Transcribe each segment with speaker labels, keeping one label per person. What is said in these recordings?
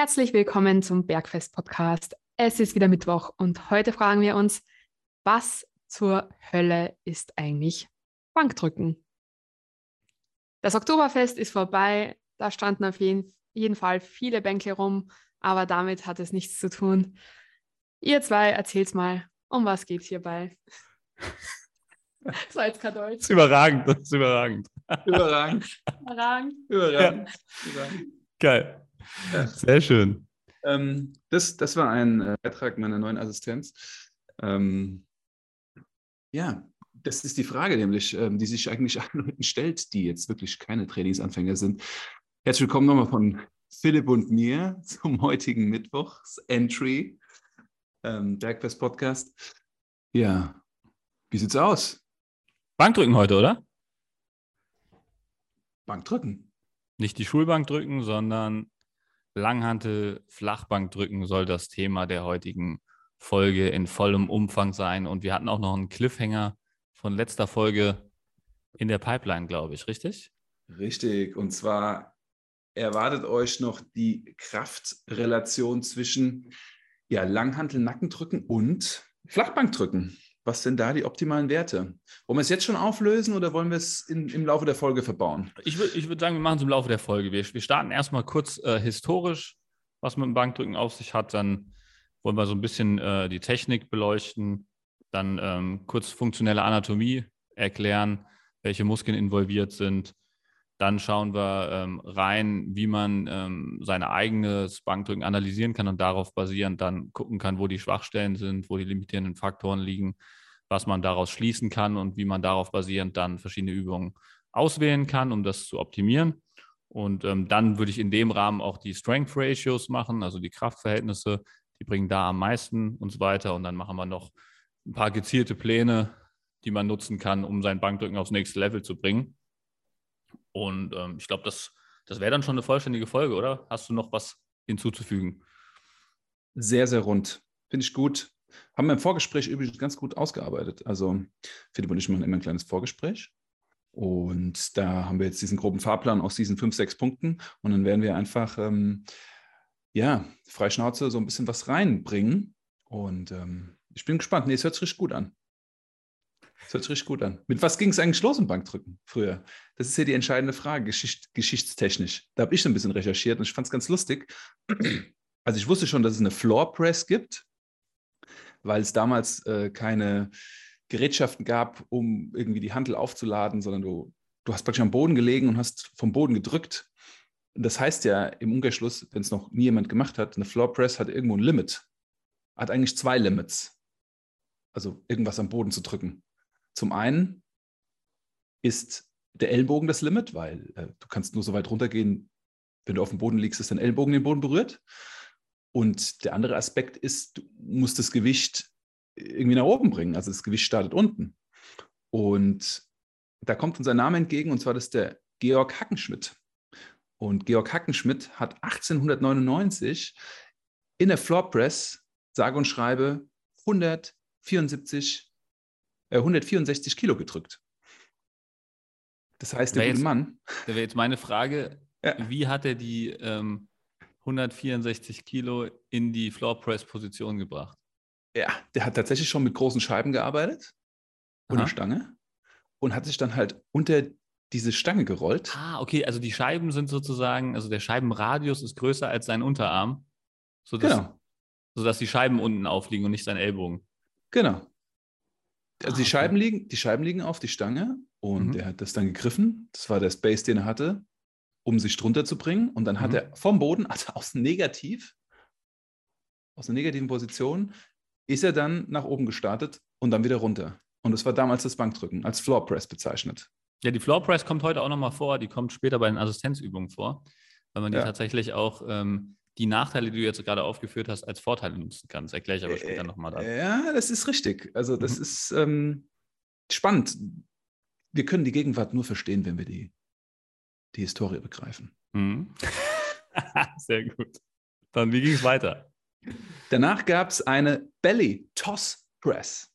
Speaker 1: Herzlich willkommen zum Bergfest Podcast. Es ist wieder Mittwoch und heute fragen wir uns, was zur Hölle ist eigentlich Bankdrücken? Das Oktoberfest ist vorbei, da standen auf jeden, jeden Fall viele Bänke rum, aber damit hat es nichts zu tun. Ihr zwei erzählt's mal, um was geht's hierbei?
Speaker 2: so jetzt kein Deutsch. Das ist überragend, das ist überragend.
Speaker 3: Überragend.
Speaker 1: Überragend.
Speaker 3: Überragend.
Speaker 2: Ja. überragend. Geil. Ja. Sehr schön.
Speaker 3: Ähm, das, das war ein äh, Beitrag meiner neuen Assistenz. Ähm, ja, das ist die Frage nämlich, ähm, die sich eigentlich allen Leuten stellt, die jetzt wirklich keine Trainingsanfänger sind. Herzlich willkommen nochmal von Philipp und mir zum heutigen Mittwochs-Entry, ähm, Bergfest Podcast. Ja, wie sieht's aus?
Speaker 2: Bankdrücken heute, oder?
Speaker 3: Bankdrücken.
Speaker 2: Nicht die Schulbank drücken, sondern Langhantel, Flachbankdrücken soll das Thema der heutigen Folge in vollem Umfang sein. Und wir hatten auch noch einen Cliffhanger von letzter Folge in der Pipeline, glaube ich, richtig?
Speaker 3: Richtig. Und zwar erwartet euch noch die Kraftrelation zwischen ja, Langhantel, Nackendrücken und Flachbankdrücken. Was sind da die optimalen Werte? Wollen wir es jetzt schon auflösen oder wollen wir es in, im Laufe der Folge verbauen?
Speaker 2: Ich würde ich würd sagen, wir machen es im Laufe der Folge. Wir, wir starten erstmal kurz äh, historisch, was mit dem Bankdrücken auf sich hat. Dann wollen wir so ein bisschen äh, die Technik beleuchten. Dann ähm, kurz funktionelle Anatomie erklären, welche Muskeln involviert sind. Dann schauen wir ähm, rein, wie man ähm, sein eigenes Bankdrücken analysieren kann und darauf basierend dann gucken kann, wo die Schwachstellen sind, wo die limitierenden Faktoren liegen, was man daraus schließen kann und wie man darauf basierend dann verschiedene Übungen auswählen kann, um das zu optimieren. Und ähm, dann würde ich in dem Rahmen auch die Strength Ratios machen, also die Kraftverhältnisse, die bringen da am meisten und so weiter. Und dann machen wir noch ein paar gezielte Pläne, die man nutzen kann, um sein Bankdrücken aufs nächste Level zu bringen. Und ähm, ich glaube, das, das wäre dann schon eine vollständige Folge, oder? Hast du noch was hinzuzufügen?
Speaker 3: Sehr, sehr rund. Finde ich gut. Haben wir im Vorgespräch übrigens ganz gut ausgearbeitet. Also Philipp und ich machen immer ein kleines Vorgespräch. Und da haben wir jetzt diesen groben Fahrplan aus diesen fünf, sechs Punkten. Und dann werden wir einfach, ähm, ja, Freischnauze so ein bisschen was reinbringen. Und ähm, ich bin gespannt. Nee, es hört sich richtig gut an. Das hört sich richtig gut an. Mit was ging es eigentlich los im Bankdrücken früher? Das ist ja die entscheidende Frage, Geschicht, geschichtstechnisch. Da habe ich so ein bisschen recherchiert und ich fand es ganz lustig. Also ich wusste schon, dass es eine Floor Press gibt, weil es damals äh, keine Gerätschaften gab, um irgendwie die Handel aufzuladen, sondern du, du hast praktisch am Boden gelegen und hast vom Boden gedrückt. Das heißt ja im Umkehrschluss, wenn es noch nie jemand gemacht hat, eine Floor Press hat irgendwo ein Limit. Hat eigentlich zwei Limits. Also irgendwas am Boden zu drücken. Zum einen ist der Ellbogen das Limit, weil äh, du kannst nur so weit runtergehen, wenn du auf dem Boden liegst, dass dein Ellbogen den Boden berührt. Und der andere Aspekt ist, du musst das Gewicht irgendwie nach oben bringen. Also das Gewicht startet unten. Und da kommt unser Name entgegen, und zwar das ist der Georg Hackenschmidt. Und Georg Hackenschmidt hat 1899 in der Floor Press, sage und schreibe, 174 164 äh, Kilo gedrückt. Das heißt, der gute Mann.
Speaker 2: Da wäre jetzt meine Frage: ja. Wie hat er die ähm, 164 Kilo in die Floor Press Position gebracht?
Speaker 3: Ja, der hat tatsächlich schon mit großen Scheiben gearbeitet und einer Stange und hat sich dann halt unter diese Stange gerollt.
Speaker 2: Ah, okay, also die Scheiben sind sozusagen, also der Scheibenradius ist größer als sein Unterarm, sodass, genau. sodass die Scheiben unten aufliegen und nicht sein Ellbogen.
Speaker 3: Genau. Also die, ah, Scheiben liegen, die Scheiben liegen auf die Stange und mhm. er hat das dann gegriffen. Das war der Space, den er hatte, um sich drunter zu bringen. Und dann hat mhm. er vom Boden, also aus Negativ, aus einer negativen Position, ist er dann nach oben gestartet und dann wieder runter. Und das war damals das Bankdrücken, als Floor Press bezeichnet.
Speaker 2: Ja, die Floor Press kommt heute auch nochmal vor, die kommt später bei den Assistenzübungen vor, weil man die ja. tatsächlich auch ähm, die Nachteile, die du jetzt gerade aufgeführt hast, als Vorteile nutzen kannst. Erkläre ich aber später äh, nochmal. Da.
Speaker 3: Ja, das ist richtig. Also das mhm. ist ähm, spannend. Wir können die Gegenwart nur verstehen, wenn wir die, die Historie begreifen.
Speaker 2: Mhm. Sehr gut. Dann, wie ging es weiter?
Speaker 3: Danach gab es eine Belly Toss Press.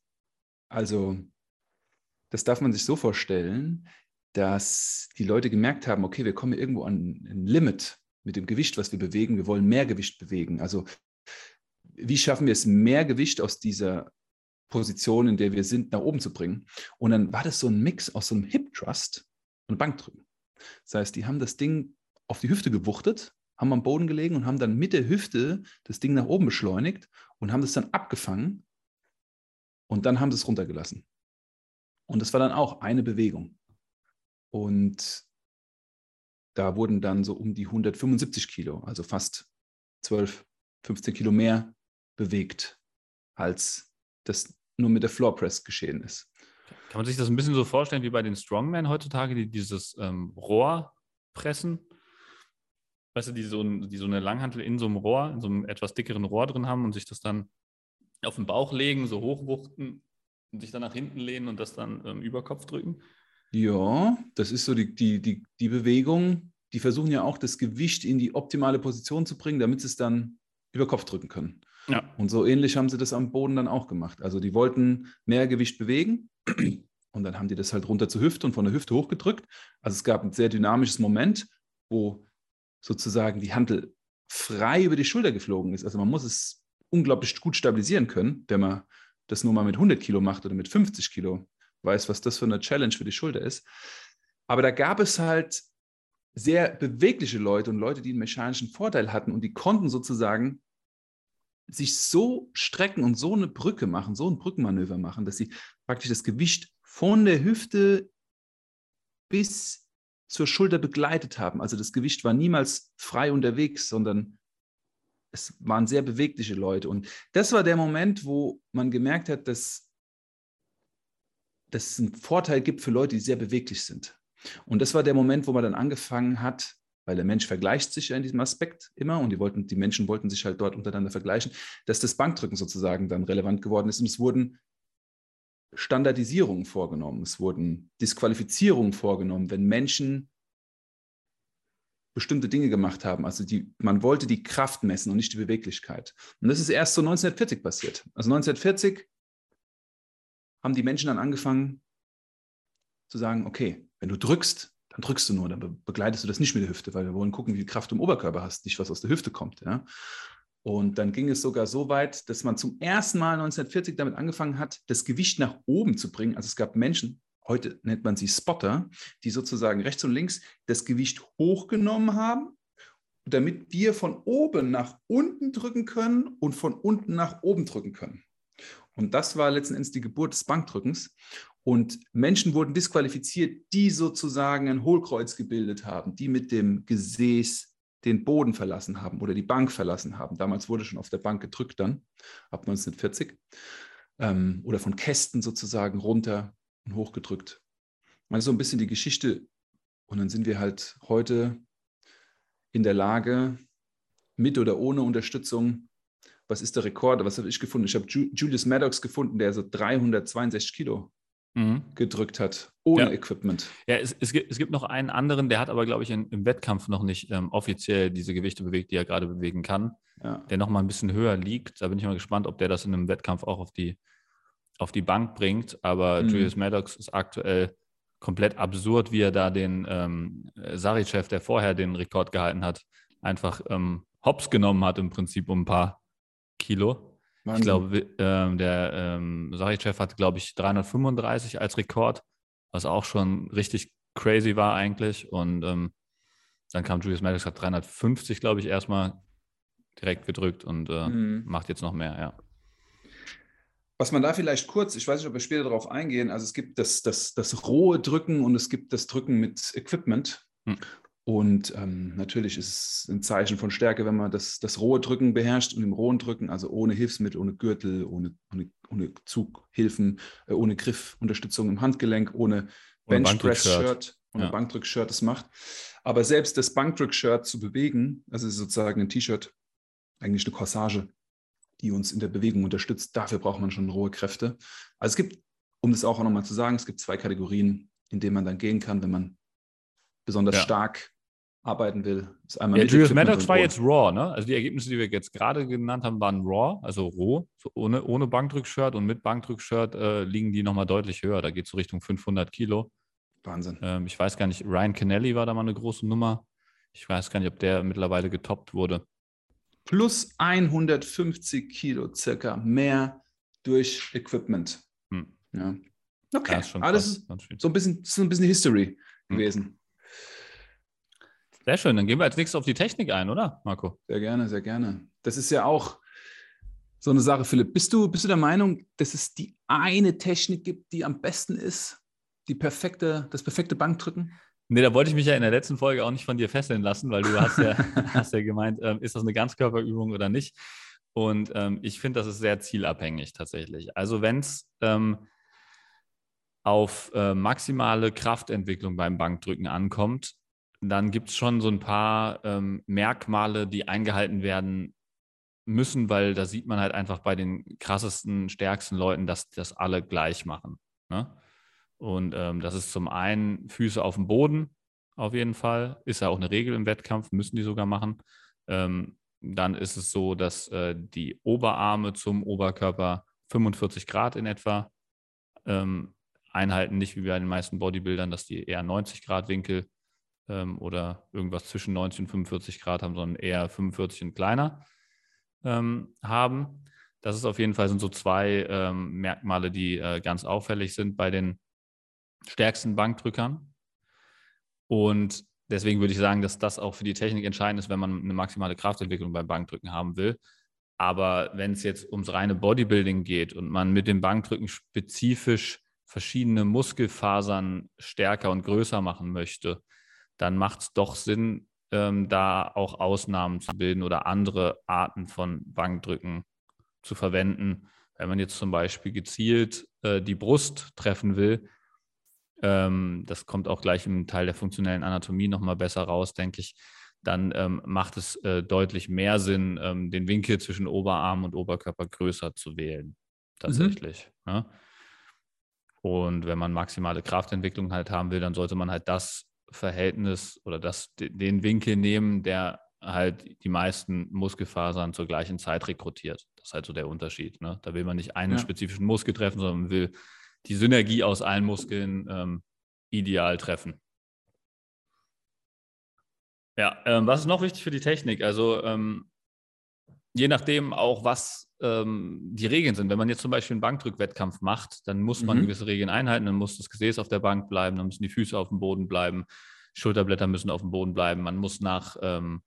Speaker 3: Also, das darf man sich so vorstellen, dass die Leute gemerkt haben, okay, wir kommen irgendwo an ein Limit mit dem Gewicht, was wir bewegen. Wir wollen mehr Gewicht bewegen. Also wie schaffen wir es, mehr Gewicht aus dieser Position, in der wir sind, nach oben zu bringen? Und dann war das so ein Mix aus so einem Hip Thrust und Bankdrücken. Das heißt, die haben das Ding auf die Hüfte gewuchtet, haben am Boden gelegen und haben dann mit der Hüfte das Ding nach oben beschleunigt und haben das dann abgefangen und dann haben sie es runtergelassen. Und das war dann auch eine Bewegung. Und da wurden dann so um die 175 Kilo, also fast 12, 15 Kilo mehr bewegt, als das nur mit der Floor Press geschehen ist.
Speaker 2: Kann man sich das ein bisschen so vorstellen wie bei den Strongmen heutzutage, die dieses ähm, Rohr pressen? Weißt du, die so, die so eine Langhantel in so einem Rohr, in so einem etwas dickeren Rohr drin haben und sich das dann auf den Bauch legen, so hochwuchten und sich dann nach hinten lehnen und das dann ähm, über Kopf drücken?
Speaker 3: Ja, das ist so die, die, die, die Bewegung. Die versuchen ja auch, das Gewicht in die optimale Position zu bringen, damit sie es dann über Kopf drücken können. Ja. Und so ähnlich haben sie das am Boden dann auch gemacht. Also die wollten mehr Gewicht bewegen und dann haben die das halt runter zur Hüfte und von der Hüfte hochgedrückt. Also es gab ein sehr dynamisches Moment, wo sozusagen die Handel frei über die Schulter geflogen ist. Also man muss es unglaublich gut stabilisieren können, wenn man das nur mal mit 100 Kilo macht oder mit 50 Kilo weiß, was das für eine Challenge für die Schulter ist. Aber da gab es halt sehr bewegliche Leute und Leute, die einen mechanischen Vorteil hatten und die konnten sozusagen sich so strecken und so eine Brücke machen, so ein Brückenmanöver machen, dass sie praktisch das Gewicht von der Hüfte bis zur Schulter begleitet haben. Also das Gewicht war niemals frei unterwegs, sondern es waren sehr bewegliche Leute. Und das war der Moment, wo man gemerkt hat, dass dass es einen Vorteil gibt für Leute, die sehr beweglich sind. Und das war der Moment, wo man dann angefangen hat, weil der Mensch vergleicht sich ja in diesem Aspekt immer und die, wollten, die Menschen wollten sich halt dort untereinander vergleichen, dass das Bankdrücken sozusagen dann relevant geworden ist. Und es wurden Standardisierungen vorgenommen, es wurden Disqualifizierungen vorgenommen, wenn Menschen bestimmte Dinge gemacht haben. Also die, man wollte die Kraft messen und nicht die Beweglichkeit. Und das ist erst so 1940 passiert. Also 1940 haben die Menschen dann angefangen zu sagen, okay, wenn du drückst, dann drückst du nur, dann begleitest du das nicht mit der Hüfte, weil wir wollen gucken, wie viel Kraft du im Oberkörper hast, nicht was aus der Hüfte kommt. Ja? Und dann ging es sogar so weit, dass man zum ersten Mal 1940 damit angefangen hat, das Gewicht nach oben zu bringen. Also es gab Menschen, heute nennt man sie Spotter, die sozusagen rechts und links das Gewicht hochgenommen haben, damit wir von oben nach unten drücken können und von unten nach oben drücken können. Und das war letzten Endes die Geburt des Bankdrückens. Und Menschen wurden disqualifiziert, die sozusagen ein Hohlkreuz gebildet haben, die mit dem Gesäß den Boden verlassen haben oder die Bank verlassen haben. Damals wurde schon auf der Bank gedrückt dann, ab 1940. Ähm, oder von Kästen sozusagen runter und hochgedrückt. Also so ein bisschen die Geschichte. Und dann sind wir halt heute in der Lage, mit oder ohne Unterstützung was ist der Rekord? Was habe ich gefunden? Ich habe Julius Maddox gefunden, der so 362 Kilo mhm. gedrückt hat, ohne ja. Equipment.
Speaker 2: Ja, es, es, gibt, es gibt noch einen anderen, der hat aber, glaube ich, in, im Wettkampf noch nicht ähm, offiziell diese Gewichte bewegt, die er gerade bewegen kann. Ja. Der noch mal ein bisschen höher liegt. Da bin ich mal gespannt, ob der das in einem Wettkampf auch auf die, auf die Bank bringt. Aber mhm. Julius Maddox ist aktuell komplett absurd, wie er da den ähm, Sarichev, der vorher den Rekord gehalten hat, einfach ähm, hops genommen hat im Prinzip um ein paar Kilo. Wahnsinn. Ich glaube, ähm, der ähm, Sarichev hatte, glaube ich, 335 als Rekord, was auch schon richtig crazy war eigentlich. Und ähm, dann kam Julius Maddox, hat 350, glaube ich, erstmal direkt gedrückt und äh, mhm. macht jetzt noch mehr, ja.
Speaker 3: Was man da vielleicht kurz, ich weiß nicht, ob wir später darauf eingehen, also es gibt das, das, das rohe Drücken und es gibt das Drücken mit Equipment. Hm. Und ähm, natürlich ist es ein Zeichen von Stärke, wenn man das, das rohe Drücken beherrscht und im rohen Drücken, also ohne Hilfsmittel, ohne Gürtel, ohne, ohne, ohne Zughilfen, äh, ohne Griffunterstützung im Handgelenk, ohne Benchpress-Shirt, ohne ja. Bankdrück-Shirt das macht. Aber selbst das Bankdrück-Shirt zu bewegen, also sozusagen ein T-Shirt, eigentlich eine Corsage, die uns in der Bewegung unterstützt, dafür braucht man schon rohe Kräfte. Also es gibt, um das auch nochmal zu sagen, es gibt zwei Kategorien, in denen man dann gehen kann, wenn man besonders ja. stark arbeiten will.
Speaker 2: Ist einmal ja, Julius Maddox war jetzt Raw, ne? Also die Ergebnisse, die wir jetzt gerade genannt haben, waren Raw, also roh, so ohne, ohne Bankdrückshirt und mit Bankdrückshirt äh, liegen die nochmal deutlich höher. Da geht es so Richtung 500 Kilo.
Speaker 3: Wahnsinn.
Speaker 2: Ähm, ich weiß gar nicht, Ryan Kennelly war da mal eine große Nummer. Ich weiß gar nicht, ob der mittlerweile getoppt wurde.
Speaker 3: Plus 150 Kilo circa mehr durch Equipment. Hm. Ja. Okay, ja, ist schon alles ist so ein bisschen, so ein bisschen History hm. gewesen.
Speaker 2: Sehr schön, dann gehen wir als nächstes auf die Technik ein, oder, Marco?
Speaker 3: Sehr gerne, sehr gerne. Das ist ja auch so eine Sache, Philipp. Bist du, bist du der Meinung, dass es die eine Technik gibt, die am besten ist? Die perfekte, das perfekte Bankdrücken?
Speaker 2: Nee, da wollte ich mich ja in der letzten Folge auch nicht von dir fesseln lassen, weil du hast ja, hast ja gemeint, ähm, ist das eine Ganzkörperübung oder nicht? Und ähm, ich finde, das ist sehr zielabhängig tatsächlich. Also wenn es ähm, auf äh, maximale Kraftentwicklung beim Bankdrücken ankommt, dann gibt es schon so ein paar ähm, Merkmale, die eingehalten werden müssen, weil da sieht man halt einfach bei den krassesten, stärksten Leuten, dass das alle gleich machen. Ne? Und ähm, das ist zum einen Füße auf dem Boden, auf jeden Fall. Ist ja auch eine Regel im Wettkampf, müssen die sogar machen. Ähm, dann ist es so, dass äh, die Oberarme zum Oberkörper 45 Grad in etwa ähm, einhalten, nicht wie bei den meisten Bodybuildern, dass die eher 90 Grad Winkel ähm, oder irgendwas zwischen 90 und 45 Grad haben, sondern eher 45 und kleiner ähm, haben. Das ist auf jeden Fall sind so zwei ähm, Merkmale, die äh, ganz auffällig sind bei den stärksten Bankdrückern. Und deswegen würde ich sagen, dass das auch für die Technik entscheidend ist, wenn man eine maximale Kraftentwicklung beim Bankdrücken haben will. Aber wenn es jetzt ums reine Bodybuilding geht und man mit dem Bankdrücken spezifisch verschiedene Muskelfasern stärker und größer machen möchte, dann macht es doch Sinn, ähm, da auch Ausnahmen zu bilden oder andere Arten von Bankdrücken zu verwenden. Wenn man jetzt zum Beispiel gezielt äh, die Brust treffen will, ähm, das kommt auch gleich im Teil der funktionellen Anatomie nochmal besser raus, denke ich, dann ähm, macht es äh, deutlich mehr Sinn, ähm, den Winkel zwischen Oberarm und Oberkörper größer zu wählen. Tatsächlich. Mhm. Ne? Ja. Und wenn man maximale Kraftentwicklung halt haben will, dann sollte man halt das Verhältnis oder das, den Winkel nehmen, der halt die meisten Muskelfasern zur gleichen Zeit rekrutiert. Das ist halt so der Unterschied. Ne? Da will man nicht einen ja. spezifischen Muskel treffen, sondern man will die Synergie aus allen Muskeln ähm, ideal treffen. Ja, ähm, was ist noch wichtig für die Technik? Also ähm, je nachdem auch, was ähm, die Regeln sind. Wenn man jetzt zum Beispiel einen Bankdrückwettkampf macht, dann muss man mhm. gewisse Regeln einhalten. Dann muss das Gesäß auf der Bank bleiben, dann müssen die Füße auf dem Boden bleiben, Schulterblätter müssen auf dem Boden bleiben. Man muss nach ähm,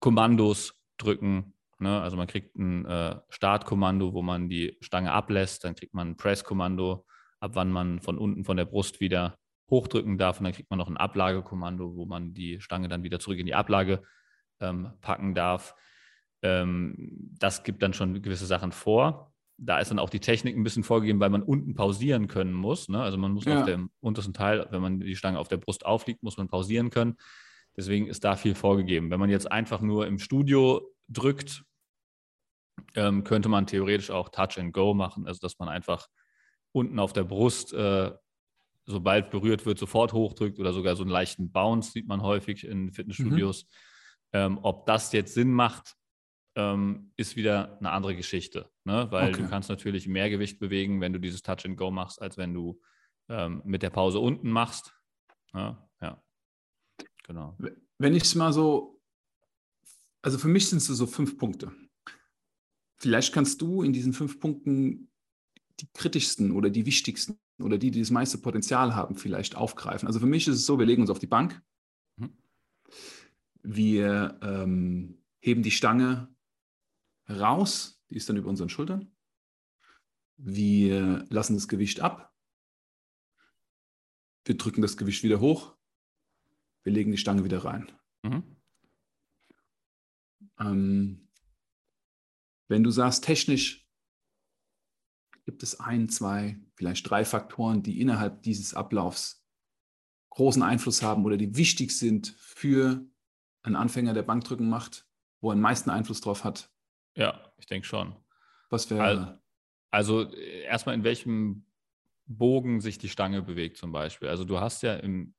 Speaker 2: Kommandos drücken. Ne? Also man kriegt ein äh, Startkommando, wo man die Stange ablässt. Dann kriegt man ein Presskommando, ab wann man von unten von der Brust wieder hochdrücken darf. Und dann kriegt man noch ein Ablagekommando, wo man die Stange dann wieder zurück in die Ablage ähm, packen darf das gibt dann schon gewisse Sachen vor. Da ist dann auch die Technik ein bisschen vorgegeben, weil man unten pausieren können muss. Ne? Also man muss ja. auf dem untersten Teil, wenn man die Stange auf der Brust aufliegt, muss man pausieren können. Deswegen ist da viel vorgegeben. Wenn man jetzt einfach nur im Studio drückt, ähm, könnte man theoretisch auch Touch and Go machen, also dass man einfach unten auf der Brust, äh, sobald berührt wird, sofort hochdrückt oder sogar so einen leichten Bounce sieht man häufig in Fitnessstudios. Mhm. Ähm, ob das jetzt Sinn macht, ähm, ist wieder eine andere Geschichte, ne? weil okay. du kannst natürlich mehr Gewicht bewegen, wenn du dieses Touch and Go machst, als wenn du ähm, mit der Pause unten machst. Ja, ja. genau.
Speaker 3: Wenn ich es mal so, also für mich sind es so fünf Punkte. Vielleicht kannst du in diesen fünf Punkten die kritischsten oder die wichtigsten oder die, die das meiste Potenzial haben, vielleicht aufgreifen. Also für mich ist es so, wir legen uns auf die Bank. Mhm. Wir ähm, heben die Stange raus, die ist dann über unseren Schultern. Wir lassen das Gewicht ab. Wir drücken das Gewicht wieder hoch. Wir legen die Stange wieder rein. Mhm. Ähm, wenn du sagst, technisch gibt es ein, zwei, vielleicht drei Faktoren, die innerhalb dieses Ablaufs großen Einfluss haben oder die wichtig sind für einen Anfänger, der Bankdrücken macht, wo er den meisten Einfluss drauf hat,
Speaker 2: ja, ich denke schon.
Speaker 3: Was wäre. Also,
Speaker 2: also erstmal in welchem Bogen sich die Stange bewegt, zum Beispiel. Also du hast ja im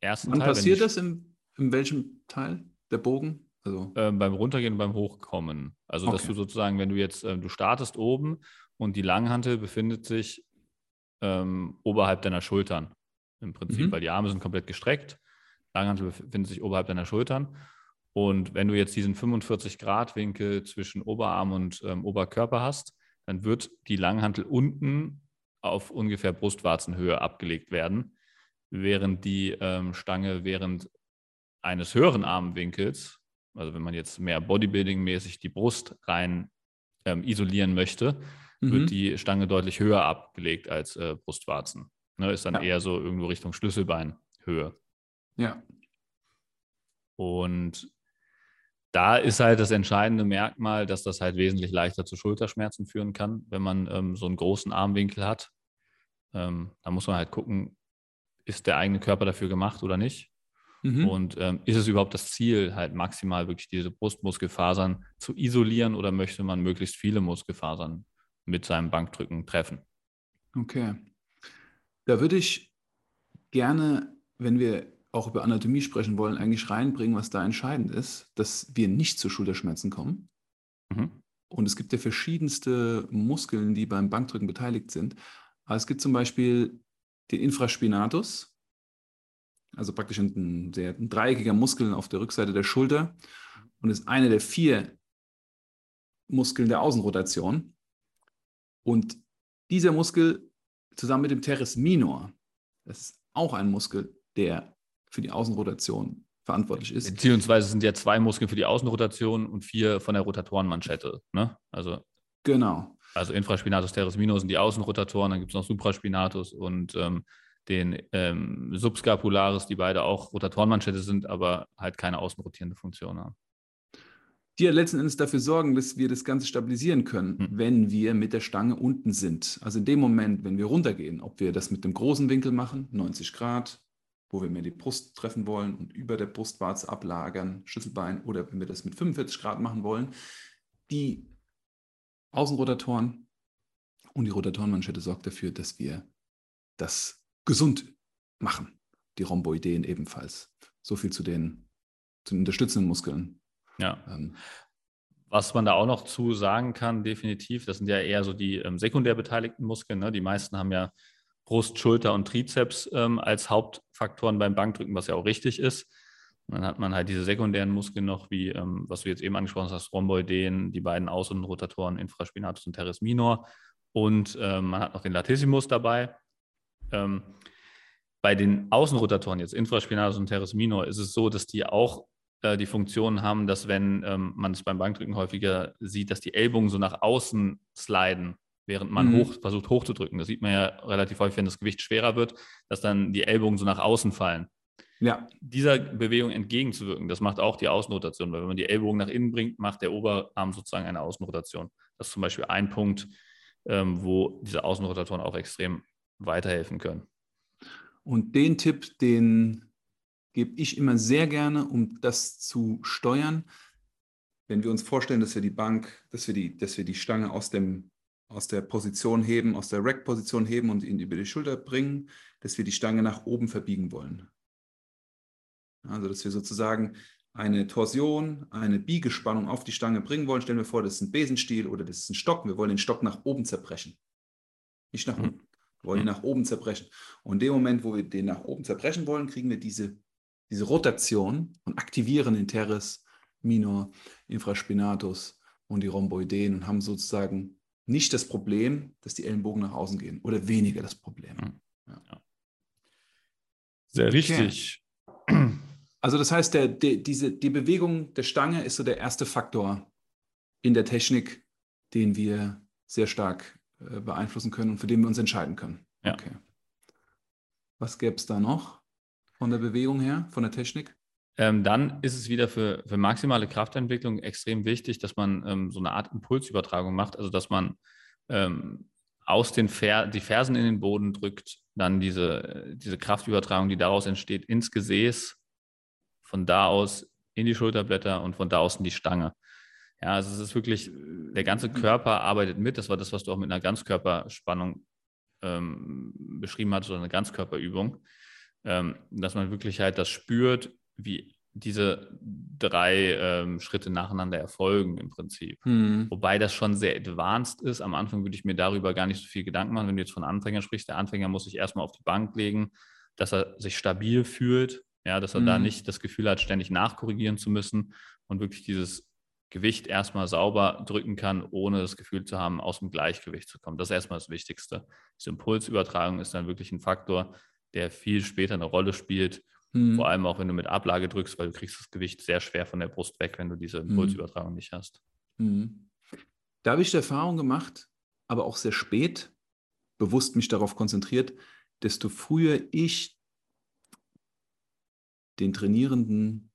Speaker 2: ersten
Speaker 3: Wann Teil. Wann passiert das im, in welchem Teil der Bogen?
Speaker 2: Also äh, beim Runtergehen und beim Hochkommen. Also okay. dass du sozusagen, wenn du jetzt, äh, du startest oben und die Langhantel befindet sich ähm, oberhalb deiner Schultern im Prinzip, mhm. weil die Arme sind komplett gestreckt. Langhantel befindet sich oberhalb deiner Schultern. Und wenn du jetzt diesen 45-Grad-Winkel zwischen Oberarm und ähm, Oberkörper hast, dann wird die Langhantel unten auf ungefähr Brustwarzenhöhe abgelegt werden, während die ähm, Stange während eines höheren Armwinkels, also wenn man jetzt mehr Bodybuilding-mäßig die Brust rein ähm, isolieren möchte, mhm. wird die Stange deutlich höher abgelegt als äh, Brustwarzen. Ne, ist dann ja. eher so irgendwo Richtung Schlüsselbeinhöhe.
Speaker 3: Ja.
Speaker 2: Und da ist halt das entscheidende Merkmal, dass das halt wesentlich leichter zu Schulterschmerzen führen kann, wenn man ähm, so einen großen Armwinkel hat. Ähm, da muss man halt gucken, ist der eigene Körper dafür gemacht oder nicht? Mhm. Und ähm, ist es überhaupt das Ziel, halt maximal wirklich diese Brustmuskelfasern zu isolieren oder möchte man möglichst viele Muskelfasern mit seinem Bankdrücken treffen?
Speaker 3: Okay. Da würde ich gerne, wenn wir auch über Anatomie sprechen wollen, eigentlich reinbringen, was da entscheidend ist, dass wir nicht zu Schulterschmerzen kommen. Mhm. Und es gibt ja verschiedenste Muskeln, die beim Bankdrücken beteiligt sind. Aber es gibt zum Beispiel den Infraspinatus, also praktisch ein, sehr, ein dreieckiger Muskel auf der Rückseite der Schulter und ist einer der vier Muskeln der Außenrotation. Und dieser Muskel zusammen mit dem Teres minor, das ist auch ein Muskel, der für die Außenrotation verantwortlich ist.
Speaker 2: Beziehungsweise sind ja zwei Muskeln für die Außenrotation und vier von der Rotatorenmanschette. Ne? Also,
Speaker 3: genau.
Speaker 2: Also Infraspinatus teres minor sind die Außenrotatoren, dann gibt es noch Supraspinatus und ähm, den ähm, Subscapularis, die beide auch Rotatorenmanschette sind, aber halt keine außenrotierende Funktion haben.
Speaker 3: Die ja letzten Endes dafür sorgen, dass wir das Ganze stabilisieren können, hm. wenn wir mit der Stange unten sind. Also in dem Moment, wenn wir runtergehen, ob wir das mit dem großen Winkel machen, 90 Grad, wo wir mehr die Brust treffen wollen und über der Brustwarze ablagern, Schlüsselbein, oder wenn wir das mit 45 Grad machen wollen, die Außenrotatoren und die Rotatorenmanschette sorgt dafür, dass wir das gesund machen. Die Rhomboideen ebenfalls. So viel zu den, zu den unterstützenden Muskeln.
Speaker 2: Ja. Ähm, was man da auch noch zu sagen kann, definitiv, das sind ja eher so die ähm, sekundär beteiligten Muskeln. Ne? Die meisten haben ja Brust, Schulter und Trizeps ähm, als Hauptfaktoren beim Bankdrücken, was ja auch richtig ist. Und dann hat man halt diese sekundären Muskeln noch, wie ähm, was du jetzt eben angesprochen hast, Rhomboideen, die beiden Außenrotatoren, Infraspinatus und Teres minor. Und ähm, man hat noch den Latissimus dabei. Ähm, bei den Außenrotatoren, jetzt Infraspinatus und Teres minor, ist es so, dass die auch äh, die Funktion haben, dass wenn ähm, man es beim Bankdrücken häufiger sieht, dass die Ellbogen so nach außen sliden während man mhm. hoch, versucht hochzudrücken. Das sieht man ja relativ häufig, wenn das Gewicht schwerer wird, dass dann die Ellbogen so nach außen fallen. Ja. Dieser Bewegung entgegenzuwirken, das macht auch die Außenrotation, weil wenn man die Ellbogen nach innen bringt, macht der Oberarm sozusagen eine Außenrotation. Das ist zum Beispiel ein Punkt, ähm, wo diese Außenrotatoren auch extrem weiterhelfen können.
Speaker 3: Und den Tipp, den gebe ich immer sehr gerne, um das zu steuern. Wenn wir uns vorstellen, dass wir die Bank, dass wir die, dass wir die Stange aus dem aus der Position heben, aus der Rack-Position heben und ihn über die Schulter bringen, dass wir die Stange nach oben verbiegen wollen. Also, dass wir sozusagen eine Torsion, eine Biegespannung auf die Stange bringen wollen. Stellen wir vor, das ist ein Besenstiel oder das ist ein Stock. Wir wollen den Stock nach oben zerbrechen. Nicht nach unten. Wir wollen ihn nach oben zerbrechen. Und in dem Moment, wo wir den nach oben zerbrechen wollen, kriegen wir diese, diese Rotation und aktivieren den Teres minor, Infraspinatus und die Rhomboideen und haben sozusagen nicht das Problem, dass die Ellenbogen nach außen gehen oder weniger das Problem. Hm. Ja.
Speaker 2: Sehr richtig.
Speaker 3: Okay. Also das heißt, der, der, diese, die Bewegung der Stange ist so der erste Faktor in der Technik, den wir sehr stark äh, beeinflussen können und für den wir uns entscheiden können.
Speaker 2: Ja. Okay.
Speaker 3: Was gäbe es da noch von der Bewegung her, von der Technik?
Speaker 2: Ähm, dann ist es wieder für, für maximale Kraftentwicklung extrem wichtig, dass man ähm, so eine Art Impulsübertragung macht, also dass man ähm, aus den Fer die Fersen in den Boden drückt, dann diese, diese Kraftübertragung, die daraus entsteht, ins Gesäß, von da aus in die Schulterblätter und von da aus in die Stange. Ja, also es ist wirklich, der ganze Körper arbeitet mit. Das war das, was du auch mit einer Ganzkörperspannung ähm, beschrieben hast, oder eine Ganzkörperübung, ähm, dass man wirklich halt das spürt, wie diese drei ähm, Schritte nacheinander erfolgen im Prinzip. Hm. Wobei das schon sehr advanced ist. Am Anfang würde ich mir darüber gar nicht so viel Gedanken machen, wenn du jetzt von Anfänger sprichst. Der Anfänger muss sich erstmal auf die Bank legen, dass er sich stabil fühlt, Ja, dass er
Speaker 3: Mhm.
Speaker 2: da nicht das Gefühl hat, ständig nachkorrigieren zu müssen und wirklich dieses Gewicht erstmal sauber drücken kann, ohne das Gefühl zu haben, aus dem Gleichgewicht zu kommen. Das ist erstmal das Wichtigste. Diese Impulsübertragung ist dann wirklich ein Faktor, der viel später eine Rolle spielt,
Speaker 3: Mhm.
Speaker 2: vor allem auch wenn du mit Ablage drückst, weil du kriegst das Gewicht sehr schwer von der Brust weg, wenn du diese Impulsübertragung nicht hast.
Speaker 3: Mhm. Da habe ich die Erfahrung gemacht, aber auch sehr spät, bewusst mich darauf konzentriert, desto früher ich den Trainierenden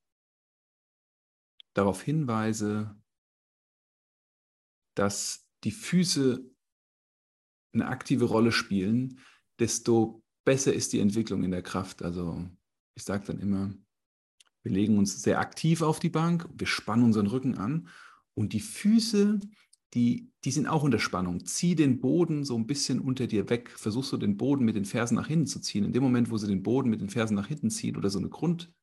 Speaker 3: darauf hinweise, dass die Füße eine aktive Rolle spielen, desto besser ist die Entwicklung in der Kraft. Also ich sage dann immer, wir legen uns sehr aktiv auf die Bank, wir spannen unseren Rücken an und die Füße, die, die sind auch unter Spannung. Zieh den Boden so ein bisschen unter dir weg. Versuchst du den Boden mit den Fersen nach hinten zu ziehen. In dem Moment, wo sie den Boden mit den Fersen nach hinten ziehen oder so eine Grund,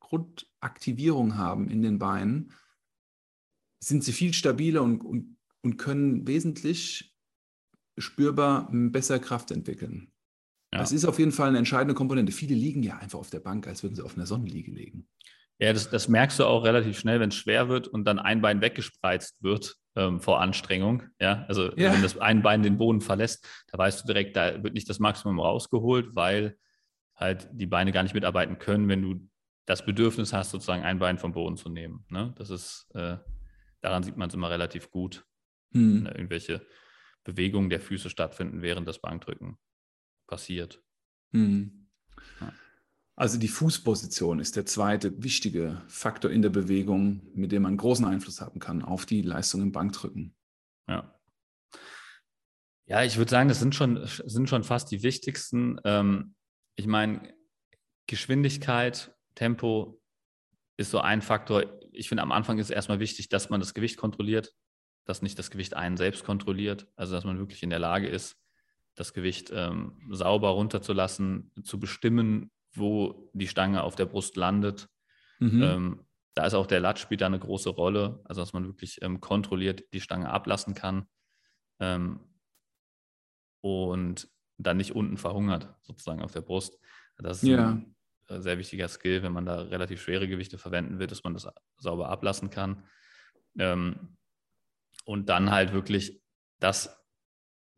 Speaker 3: Grundaktivierung haben in den Beinen, sind sie viel stabiler und, und, und können wesentlich spürbar besser Kraft entwickeln.
Speaker 2: Ja.
Speaker 3: Das ist auf jeden Fall eine entscheidende Komponente. Viele liegen ja einfach auf der Bank, als würden sie auf einer Sonnenliege liegen.
Speaker 2: Ja, das, das merkst du auch relativ schnell, wenn es schwer wird und dann ein Bein weggespreizt wird ähm, vor Anstrengung. Ja, also
Speaker 3: Ja.
Speaker 2: wenn das ein Bein den Boden verlässt, da weißt du direkt, da wird nicht das Maximum rausgeholt, weil halt die Beine gar nicht mitarbeiten können, wenn du das Bedürfnis hast, sozusagen ein Bein vom Boden zu nehmen. Ne? Das ist, äh, daran sieht man es immer relativ gut,
Speaker 3: Hm.
Speaker 2: wenn irgendwelche Bewegungen der Füße stattfinden, während das Bankdrücken passiert.
Speaker 3: Hm.
Speaker 2: Ja.
Speaker 3: Also die Fußposition ist der zweite wichtige Faktor in der Bewegung, mit dem man großen Einfluss haben kann auf die Leistung im Bankdrücken.
Speaker 2: Ja. Ja, ich würde sagen, das sind schon, sind schon fast die wichtigsten. Ähm, ich meine, Geschwindigkeit, Tempo ist so ein Faktor. Ich finde, am Anfang ist es erstmal wichtig, dass man das Gewicht kontrolliert, dass nicht das Gewicht einen selbst kontrolliert. Also, dass man wirklich in der Lage ist, das Gewicht ähm, sauber runterzulassen, zu bestimmen, wo die Stange auf der Brust landet.
Speaker 3: Mhm.
Speaker 2: Ähm, da ist auch der Lat spielt da eine große Rolle, also dass man wirklich ähm, kontrolliert die Stange ablassen kann ähm, und dann nicht unten verhungert, sozusagen auf der Brust. Das ist
Speaker 3: Ja.
Speaker 2: ein äh, sehr wichtiger Skill, wenn man da relativ schwere Gewichte verwenden will, dass man das sauber ablassen kann. Ähm, und dann halt wirklich, dass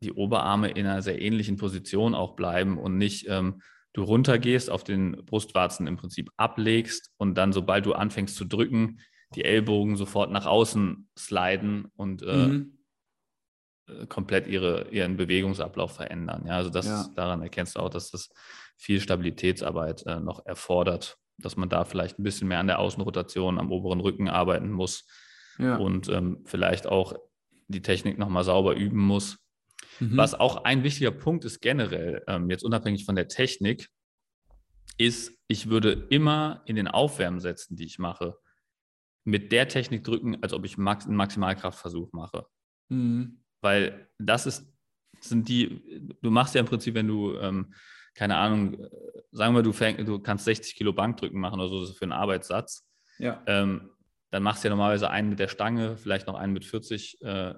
Speaker 2: die Oberarme in einer sehr ähnlichen Position auch bleiben und nicht ähm, du runtergehst, auf den Brustwarzen im Prinzip ablegst und dann, sobald du anfängst zu drücken, die Ellbogen sofort nach außen sliden und äh,
Speaker 3: Mhm.
Speaker 2: äh, komplett ihre, ihren Bewegungsablauf verändern. Ja, also das,
Speaker 3: Ja.
Speaker 2: daran erkennst du auch, dass das viel Stabilitätsarbeit äh, noch erfordert, dass man da vielleicht ein bisschen mehr an der Außenrotation am oberen Rücken arbeiten muss
Speaker 3: Ja.
Speaker 2: und ähm, vielleicht auch die Technik nochmal sauber üben muss.
Speaker 3: Mhm.
Speaker 2: Was auch ein wichtiger Punkt ist generell, ähm, jetzt unabhängig von der Technik, ist, ich würde immer in den Aufwärmsätzen, die ich mache, mit der Technik drücken, als ob ich max einen Maximalkraftversuch mache.
Speaker 3: Mhm.
Speaker 2: Weil das ist, sind die, du machst ja im Prinzip, wenn du, ähm, keine Ahnung, äh, sagen wir, du, fäng, du kannst 60 Kilo Bankdrücken machen oder so das ist für einen Arbeitssatz,
Speaker 3: Ja.
Speaker 2: ähm, dann machst du ja normalerweise einen mit der Stange, vielleicht noch einen mit 40 äh,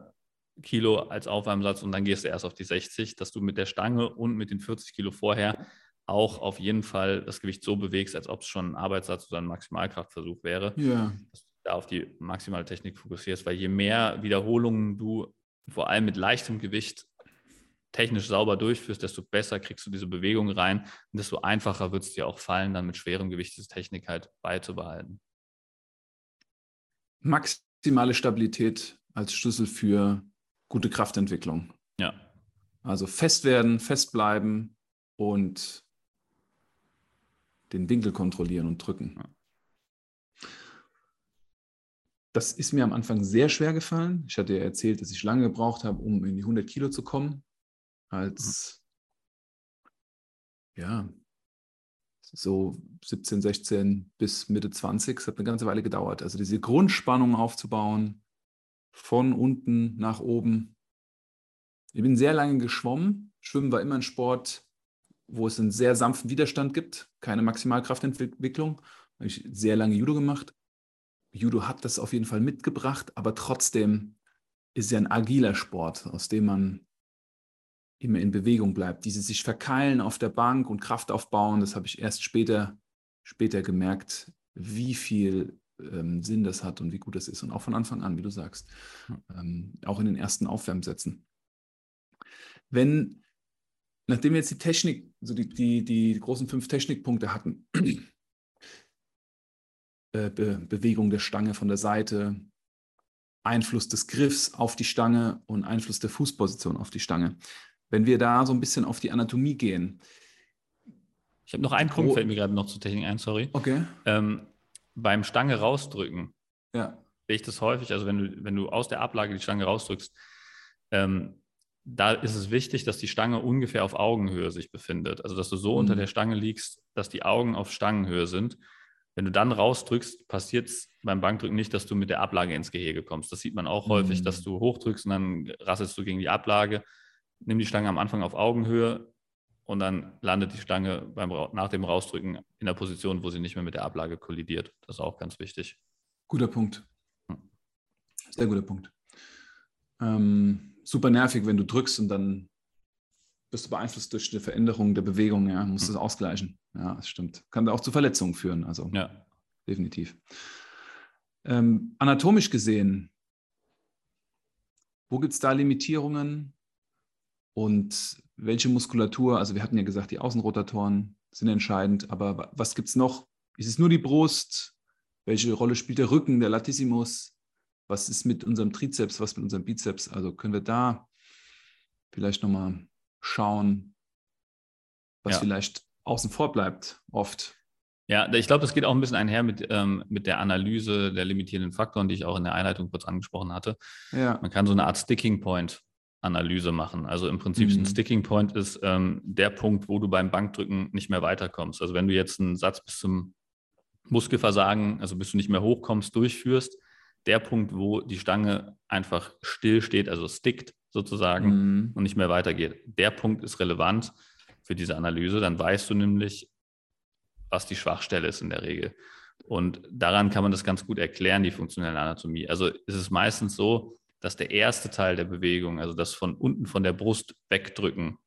Speaker 2: Kilo als Aufwärmsatz und dann gehst du erst auf die 60, dass du mit der Stange und mit den 40 Kilo vorher auch auf jeden Fall das Gewicht so bewegst, als ob es schon ein Arbeitssatz oder ein Maximalkraftversuch wäre
Speaker 3: Ja.
Speaker 2: dass du da auf die maximale Technik fokussierst, weil je mehr Wiederholungen du vor allem mit leichtem Gewicht technisch sauber durchführst, desto besser kriegst du diese Bewegung rein und desto einfacher wird es dir auch fallen, dann mit schwerem Gewicht diese Technik halt beizubehalten.
Speaker 3: Maximale Stabilität als Schlüssel für gute Kraftentwicklung.
Speaker 2: Ja,
Speaker 3: Also fest werden, fest bleiben und den Winkel kontrollieren und drücken.
Speaker 2: Ja.
Speaker 3: Das ist mir am Anfang sehr schwer gefallen. Ich hatte ja erzählt, dass ich lange gebraucht habe, um in die 100 Kilo zu kommen. Als, ja, so 17, 16 bis Mitte 20. Es hat eine ganze Weile gedauert. Also diese Grundspannung aufzubauen, von unten nach oben. Ich bin sehr lange geschwommen. Schwimmen war immer ein Sport, wo es einen sehr sanften Widerstand gibt, keine Maximalkraftentwicklung. Habe ich sehr lange Judo gemacht. Judo hat das auf jeden Fall mitgebracht, aber trotzdem ist es ja ein agiler Sport, aus dem man immer in Bewegung bleibt. Dieses sich verkeilen auf der Bank und Kraft aufbauen, das habe ich erst später später gemerkt, wie viel ähm, Sinn das hat und wie gut das ist. Und auch von Anfang an, wie du sagst. Ähm, auch in den ersten Aufwärmsätzen. Wenn, nachdem wir jetzt die Technik, also die, die, die großen fünf Technikpunkte hatten, äh, Be Bewegung der Stange von der Seite, Einfluss des Griffs auf die Stange und Einfluss der Fußposition auf die Stange. Wenn wir da so ein bisschen auf die Anatomie gehen.
Speaker 2: Ich habe noch einen Punkt, fällt mir gerade noch zur Technik ein, sorry.
Speaker 3: Okay.
Speaker 2: Ähm, beim Stange rausdrücken,
Speaker 3: ja.
Speaker 2: sehe ich das häufig, also wenn du, wenn du aus der Ablage die Stange rausdrückst, ähm, da ist es wichtig, dass die Stange ungefähr auf Augenhöhe sich befindet. Also dass du so mhm. unter der Stange liegst, dass die Augen auf Stangenhöhe sind. Wenn du dann rausdrückst, passiert es beim Bankdrücken nicht, dass du mit der Ablage ins Gehege kommst. Das sieht man auch mhm. häufig, dass du hochdrückst und dann rasselst du gegen die Ablage. Nimm die Stange am Anfang auf Augenhöhe und dann landet die Stange beim, nach dem Rausdrücken in der Position, wo sie nicht mehr mit der Ablage kollidiert. Das ist auch ganz wichtig.
Speaker 3: Guter Punkt. Hm. Sehr guter Punkt. Ähm, super nervig, wenn du drückst und dann bist du beeinflusst durch die Veränderung der Bewegung, ja, musst du mhm. es ausgleichen. Ja, das stimmt. Kann auch zu Verletzungen führen, also
Speaker 2: ja.
Speaker 3: definitiv. Ähm, anatomisch gesehen, wo gibt es da Limitierungen und welche Muskulatur, also wir hatten ja gesagt, die Außenrotatoren sind entscheidend, aber was gibt es noch? Ist es nur die Brust? Welche Rolle spielt der Rücken, der Latissimus? Was ist mit unserem Trizeps, was mit unserem Bizeps? Also können wir da vielleicht nochmal schauen, was ja. vielleicht außen vor bleibt, oft.
Speaker 2: Ja, ich glaube, das geht auch ein bisschen einher mit, ähm, mit der Analyse der limitierenden Faktoren, die ich auch in der Einleitung kurz angesprochen hatte. Ja. Man kann so eine Art Sticking Point Analyse machen. Also im Prinzip mhm. ein Sticking Point ist ähm, der Punkt, wo du beim Bankdrücken nicht mehr weiterkommst. Also wenn du jetzt einen Satz bis zum Muskelversagen, also bis du nicht mehr hochkommst, durchführst, der Punkt, wo die Stange einfach still steht, also stickt sozusagen mhm. und nicht mehr weitergeht. Der Punkt ist relevant für diese Analyse. Dann weißt du nämlich, was die Schwachstelle ist in der Regel. Und daran kann man das ganz gut erklären, die funktionelle Anatomie. Also ist es meistens so, dass der erste Teil der Bewegung, also das von unten von der Brust wegdrücken,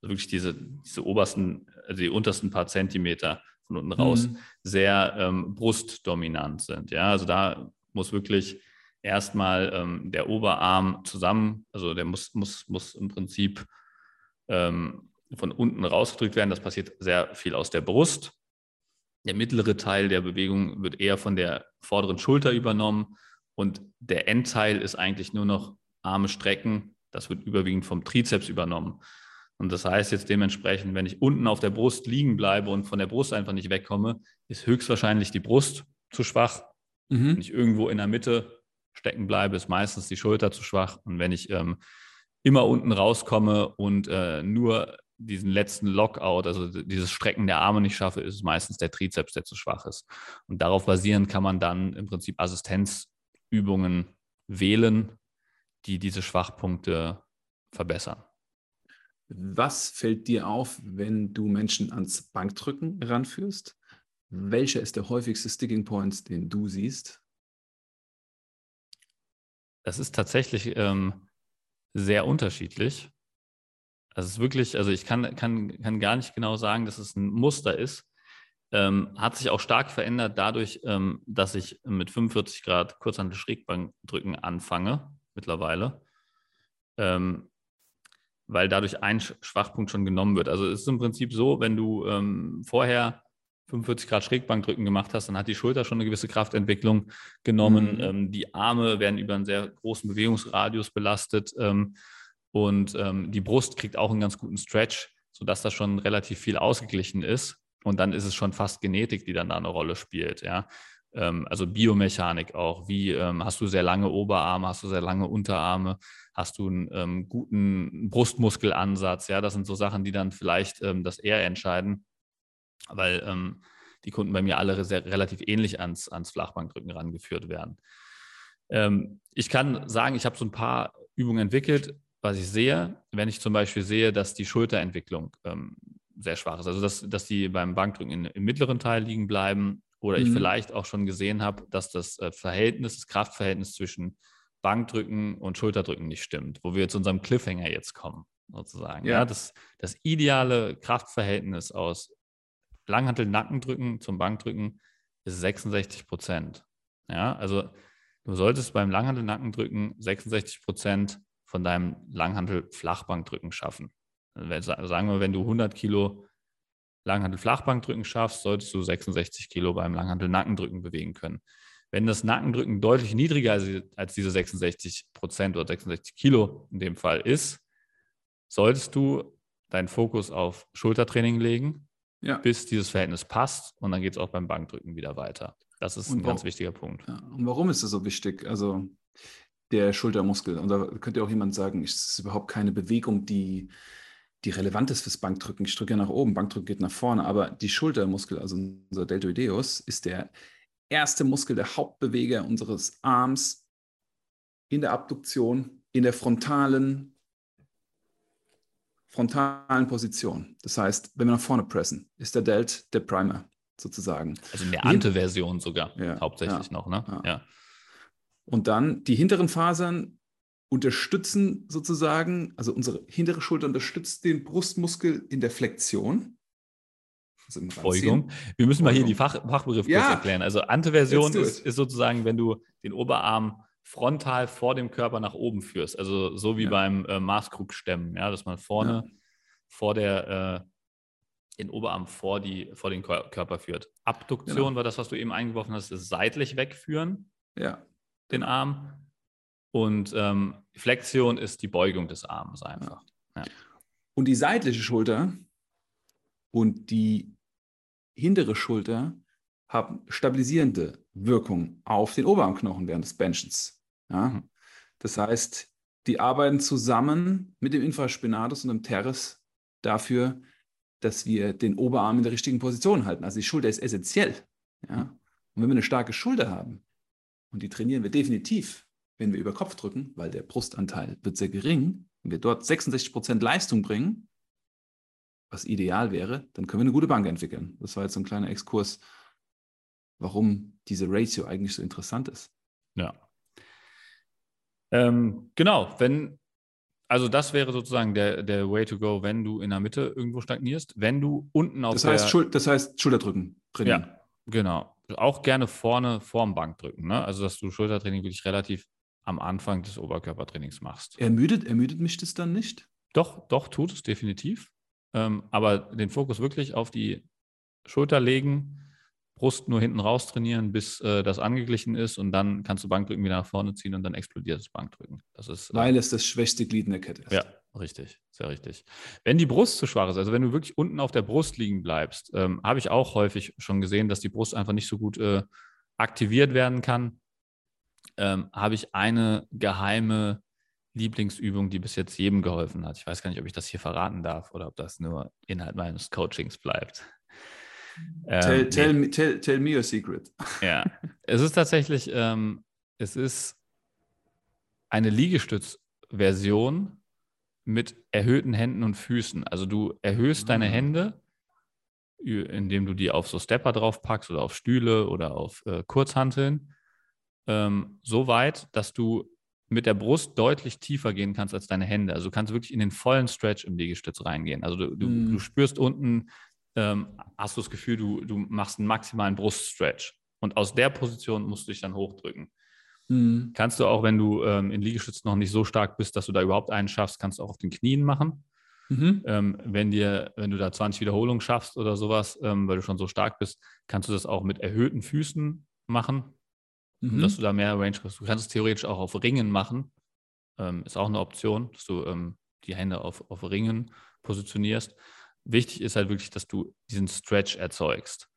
Speaker 2: also wirklich diese, diese obersten, also die untersten paar Zentimeter von unten raus, mhm. sehr ähm, brustdominant sind. Ja, also da muss wirklich erstmal ähm, der Oberarm zusammen, also der muss, muss, muss im Prinzip ähm, von unten rausgedrückt werden. Das passiert sehr viel aus der Brust. Der mittlere Teil der Bewegung wird eher von der vorderen Schulter übernommen und der Endteil ist eigentlich nur noch Arme strecken. Das wird überwiegend vom Trizeps übernommen. Und das heißt jetzt dementsprechend, wenn ich unten auf der Brust liegen bleibe und von der Brust einfach nicht wegkomme, ist höchstwahrscheinlich die Brust zu schwach. Mhm. Wenn ich irgendwo in der Mitte stecken bleibe, ist meistens die Schulter zu schwach. Und wenn ich ähm, immer unten rauskomme und äh, nur diesen letzten Lockout, also dieses Strecken der Arme nicht schaffe, ist es meistens der Trizeps, der zu schwach ist. Und darauf basierend kann man dann im Prinzip Assistenzübungen wählen, die diese Schwachpunkte verbessern.
Speaker 3: Was fällt dir auf, wenn du Menschen ans Bankdrücken ranführst? Welcher ist der häufigste Sticking Point, den du siehst?
Speaker 2: Das ist tatsächlich ähm, sehr unterschiedlich. Also es ist wirklich, also ich kann, kann, kann gar nicht genau sagen, dass es ein Muster ist. Ähm, hat sich auch stark verändert dadurch, ähm, dass ich mit 45 Grad Kurzhandel Schrägbankdrücken anfange mittlerweile, ähm, weil dadurch ein Schwachpunkt schon genommen wird. Also es ist im Prinzip so, wenn du ähm, vorher 45 Grad Schrägbankdrücken gemacht hast, dann hat die Schulter schon eine gewisse Kraftentwicklung genommen. Mhm. Ähm, die Arme werden über einen sehr großen Bewegungsradius belastet. Ähm, und die Brust kriegt auch einen ganz guten Stretch, sodass das schon relativ viel ausgeglichen ist. Und dann ist es schon fast Genetik, die dann da eine Rolle spielt. Ja? Ähm, also Biomechanik auch. Wie ähm, hast du sehr lange Oberarme, hast du sehr lange Unterarme, hast du einen ähm, guten Brustmuskelansatz? Ja, das sind so Sachen, die dann vielleicht ähm, das eher entscheiden, weil ähm, die Kunden bei mir alle sehr, relativ ähnlich ans, ans Flachbankdrücken rangeführt werden. Ähm, ich kann sagen, ich habe so ein paar Übungen entwickelt was ich sehe, wenn ich zum Beispiel sehe, dass die Schulterentwicklung ähm, sehr schwach ist, also dass, dass die beim Bankdrücken in, im mittleren Teil liegen bleiben oder mhm. ich vielleicht auch schon gesehen habe, dass das äh, Verhältnis, das Kraftverhältnis zwischen Bankdrücken und Schulterdrücken nicht stimmt, wo wir zu unserem Cliffhanger jetzt kommen, sozusagen. Ja, ja das, das ideale Kraftverhältnis aus Langhantel-Nackendrücken zum Bankdrücken ist 66 Prozent. Ja, also du solltest beim Langhantel-Nackendrücken 66 Prozent von deinem Langhantel-Flachbankdrücken schaffen. Sagen wir, wenn du 100 Kilo Langhantel-Flachbankdrücken schaffst, solltest du 66 Kilo beim Langhantel-Nackendrücken bewegen können. Wenn das Nackendrücken deutlich niedriger als diese 66 Prozent oder 66 Kilo in dem Fall ist, solltest du deinen Fokus auf Schultertraining legen, ja. bis dieses Verhältnis passt und dann geht es auch beim Bankdrücken wieder weiter. Das ist und ein ganz wichtiger Punkt.
Speaker 3: Ja, und warum ist das so wichtig? Also der Schultermuskel. Und da könnte auch jemand sagen, es ist überhaupt keine Bewegung, die, die relevant ist fürs Bankdrücken. Ich drücke ja nach oben, Bankdrücken geht nach vorne, aber die Schultermuskel, also unser Deltoideus, ist der erste Muskel, der Hauptbeweger unseres Arms in der Abduktion, in der frontalen, frontalen Position. Das heißt, wenn wir nach vorne pressen, ist der Delt der Primer sozusagen.
Speaker 2: Also in der Ante-Version sogar, ja, hauptsächlich ja, noch, ne? Ja. ja.
Speaker 3: Und dann die hinteren Fasern unterstützen sozusagen, also unsere hintere Schulter unterstützt den Brustmuskel in der Flexion.
Speaker 2: Also Beugung. Wir müssen Beugung. mal hier die Fach, Fachbegriffe ja. kurz erklären. Also Anteversion ist, ist, sozusagen, wenn du den Oberarm frontal vor dem Körper nach oben führst. Also so wie ja. beim äh, Maßkrugstemmen, ja, dass man vorne ja. vor der äh, den Oberarm vor, die, vor den Körper führt. Abduktion genau. war das, was du eben eingeworfen hast, ist seitlich wegführen.
Speaker 3: Ja
Speaker 2: den Arm. Und ähm, Flexion ist die Beugung des Arms einfach. Ja.
Speaker 3: Und die seitliche Schulter und die hintere Schulter haben stabilisierende Wirkung auf den Oberarmknochen während des Benchens. Ja? Mhm. Das heißt, die arbeiten zusammen mit dem Infraspinatus und dem Teres dafür, dass wir den Oberarm in der richtigen Position halten. Also die Schulter ist essentiell. Ja? Und wenn wir eine starke Schulter haben, und die trainieren wir definitiv, wenn wir über Kopf drücken, weil der Brustanteil wird sehr gering. Wenn wir dort 66 Prozent Leistung bringen, was ideal wäre, dann können wir eine gute Bank entwickeln. Das war jetzt so ein kleiner Exkurs, warum diese Ratio eigentlich so interessant ist.
Speaker 2: Ja. Ähm, genau, wenn, also das wäre sozusagen der, der Way to go, wenn du in der Mitte irgendwo stagnierst. Wenn du unten auf
Speaker 3: das heißt, der... Schul das heißt Schulterdrücken trainieren.
Speaker 2: Ja, genau auch gerne vorne vorm Bankdrücken. Ne? Also, dass du Schultertraining wirklich relativ am Anfang des Oberkörpertrainings machst.
Speaker 3: Ermüdet, ermüdet mich das dann nicht?
Speaker 2: Doch, doch, tut es definitiv. Ähm, aber den Fokus wirklich auf die Schulter legen, Brust nur hinten raus trainieren, bis äh, das angeglichen ist und dann kannst du Bankdrücken wieder nach vorne ziehen und dann explodiert das Bankdrücken. Das ist,
Speaker 3: äh, Weil es das schwächste Glied in der Kette ist.
Speaker 2: Ja, richtig, sehr richtig. Wenn die Brust zu schwach ist, also wenn du wirklich unten auf der Brust liegen bleibst, ähm, habe ich auch häufig schon gesehen, dass die Brust einfach nicht so gut äh, aktiviert werden kann. Ähm, habe ich eine geheime Lieblingsübung, die bis jetzt jedem geholfen hat. Ich weiß gar nicht, ob ich das hier verraten darf oder ob das nur Inhalt meines Coachings bleibt.
Speaker 3: Tell, ähm, tell, me, tell, tell, me your secret.
Speaker 2: Ja, es ist tatsächlich, ähm, es ist eine Liegestützversion mit erhöhten Händen und Füßen. Also du erhöhst deine ah. Hände, indem du die auf so Stepper drauf packst oder auf Stühle oder auf äh, Kurzhanteln, ähm, so weit, dass du mit der Brust deutlich tiefer gehen kannst als deine Hände. Also du kannst wirklich in den vollen Stretch im Liegestütz reingehen. Also du, du, mm. du spürst unten, ähm, hast du das Gefühl, du, du machst einen maximalen Bruststretch. Und aus der Position musst du dich dann hochdrücken. Mhm. Kannst du auch, wenn du ähm, in Liegestützen noch nicht so stark bist, dass du da überhaupt einen schaffst, kannst du auch auf den Knien machen. Mhm. Ähm, wenn, dir, wenn du da 20 Wiederholungen schaffst oder sowas, ähm, weil du schon so stark bist, kannst du das auch mit erhöhten Füßen machen, mhm. dass du da mehr Range hast. Du kannst es theoretisch auch auf Ringen machen. Ähm, ist auch eine Option, dass du ähm, die Hände auf, auf Ringen positionierst. Wichtig ist halt wirklich, dass du diesen Stretch erzeugst.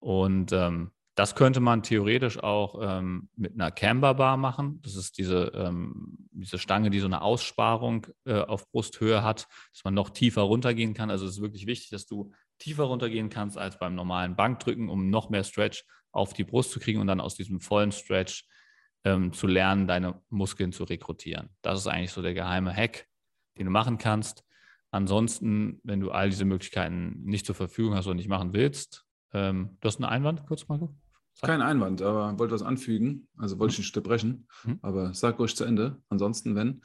Speaker 2: Und ähm, das könnte man theoretisch auch ähm, mit einer Camber Bar machen. Das ist diese, ähm, diese Stange, die so eine Aussparung äh, auf Brusthöhe hat, dass man noch tiefer runtergehen kann. Also es ist wirklich wichtig, dass du tiefer runtergehen kannst als beim normalen Bankdrücken, um noch mehr Stretch auf die Brust zu kriegen und dann aus diesem vollen Stretch ähm, zu lernen, deine Muskeln zu rekrutieren. Das ist eigentlich so der geheime Hack, den du machen kannst. Ansonsten, wenn du all diese Möglichkeiten nicht zur Verfügung hast oder nicht machen willst, ähm, du hast einen Einwand, kurz, Marco?
Speaker 3: Kein Einwand, aber wollte was anfügen. Also wollte ich nicht unterbrechen, mhm. aber sag ruhig zu Ende. Ansonsten, wenn.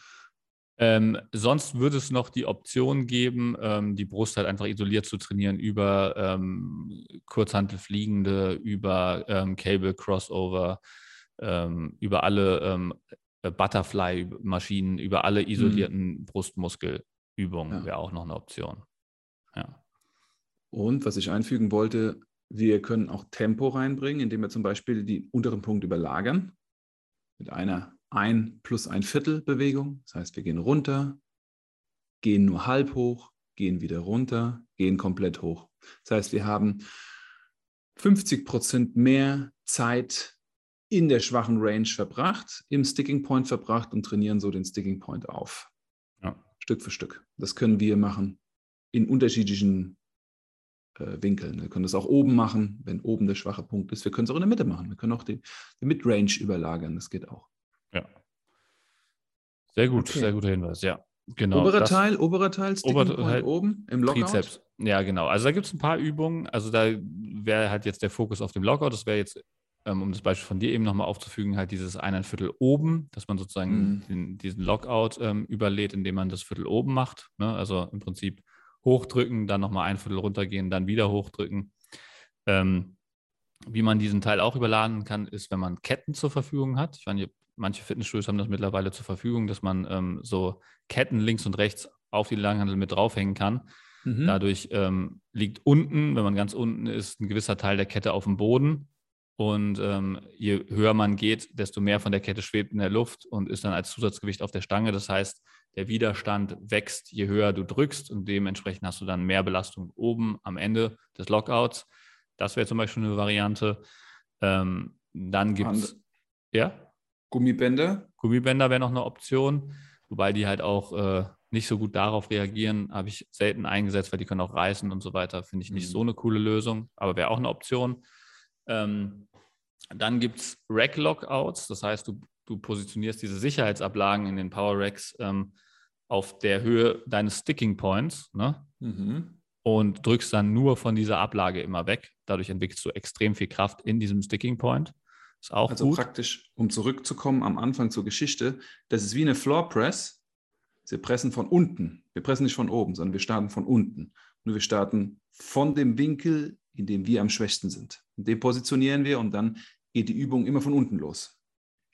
Speaker 2: Ähm, sonst würde es noch die Option geben, ähm, die Brust halt einfach isoliert zu trainieren über ähm, Kurzhantelfliegende, über ähm, Cable Crossover, ähm, über alle ähm, äh, Butterfly-Maschinen, über alle isolierten mhm. Brustmuskelübungen ja. wäre auch noch eine Option. Ja.
Speaker 3: Und was ich einfügen wollte, wir können auch Tempo reinbringen, indem wir zum Beispiel den unteren Punkt überlagern mit einer ein plus ein Viertel Bewegung. Das heißt, wir gehen runter, gehen nur halb hoch, gehen wieder runter, gehen komplett hoch. Das heißt, wir haben 50 Prozent mehr Zeit in der schwachen Range verbracht, im Sticking Point verbracht und trainieren so den Sticking Point auf. Ja. Stück für Stück. Das können wir machen in unterschiedlichen äh, Winkeln. Wir können das auch oben machen, wenn oben der schwache Punkt ist. Wir können es auch in der Mitte machen. Wir können auch die, die Midrange überlagern. Das geht auch.
Speaker 2: Ja. Sehr gut, okay. sehr guter Hinweis, ja.
Speaker 3: Genau. Oberer das, Teil, oberer Teil,
Speaker 2: Sticking Point oben im Lockout. Trizeps. Ja, genau. Also da gibt es ein paar Übungen. Also da wäre halt jetzt der Fokus auf dem Lockout. Das wäre jetzt, ähm, um das Beispiel von dir eben nochmal aufzufügen, halt dieses ein Viertel oben, dass man sozusagen mhm. den, diesen Lockout ähm, überlädt, indem man das Viertel oben macht. Ne? Also im Prinzip hochdrücken, dann nochmal ein Viertel runtergehen, dann wieder hochdrücken. Ähm, wie man diesen Teil auch überladen kann, ist, wenn man Ketten zur Verfügung hat. Ich meine, manche Fitnessstudios haben das mittlerweile zur Verfügung, dass man ähm, so Ketten links und rechts auf die Langhandel mit draufhängen kann. Mhm. Dadurch ähm, liegt unten, wenn man ganz unten ist, ein gewisser Teil der Kette auf dem Boden. Und ähm, je höher man geht, desto mehr von der Kette schwebt in der Luft und ist dann als Zusatzgewicht auf der Stange. Das heißt, der Widerstand wächst, je höher du drückst und dementsprechend hast du dann mehr Belastung oben am Ende des Lockouts. Das wäre zum Beispiel eine Variante. Ähm, dann gibt es,
Speaker 3: ja? Gummibänder?
Speaker 2: Gummibänder wäre noch eine Option, wobei die halt auch äh, nicht so gut darauf reagieren, habe ich selten eingesetzt, weil die können auch reißen und so weiter. Finde ich nicht mhm. so eine coole Lösung, aber wäre auch eine Option. Ähm, dann gibt es Rack-Lockouts, das heißt, du, du positionierst diese Sicherheitsablagen in den Power Racks ähm, auf der Höhe deines Sticking Points ne? Mhm. und drückst dann nur von dieser Ablage immer weg. Dadurch entwickelst du extrem viel Kraft in diesem Sticking Point.
Speaker 3: Ist auch also gut. praktisch, um zurückzukommen am Anfang zur Geschichte, das ist wie eine Floor Press. Wir pressen von unten. Wir pressen nicht von oben, sondern wir starten von unten. Nur wir starten von dem Winkel, in dem wir am schwächsten sind. Und den positionieren wir und dann geht die Übung immer von unten los.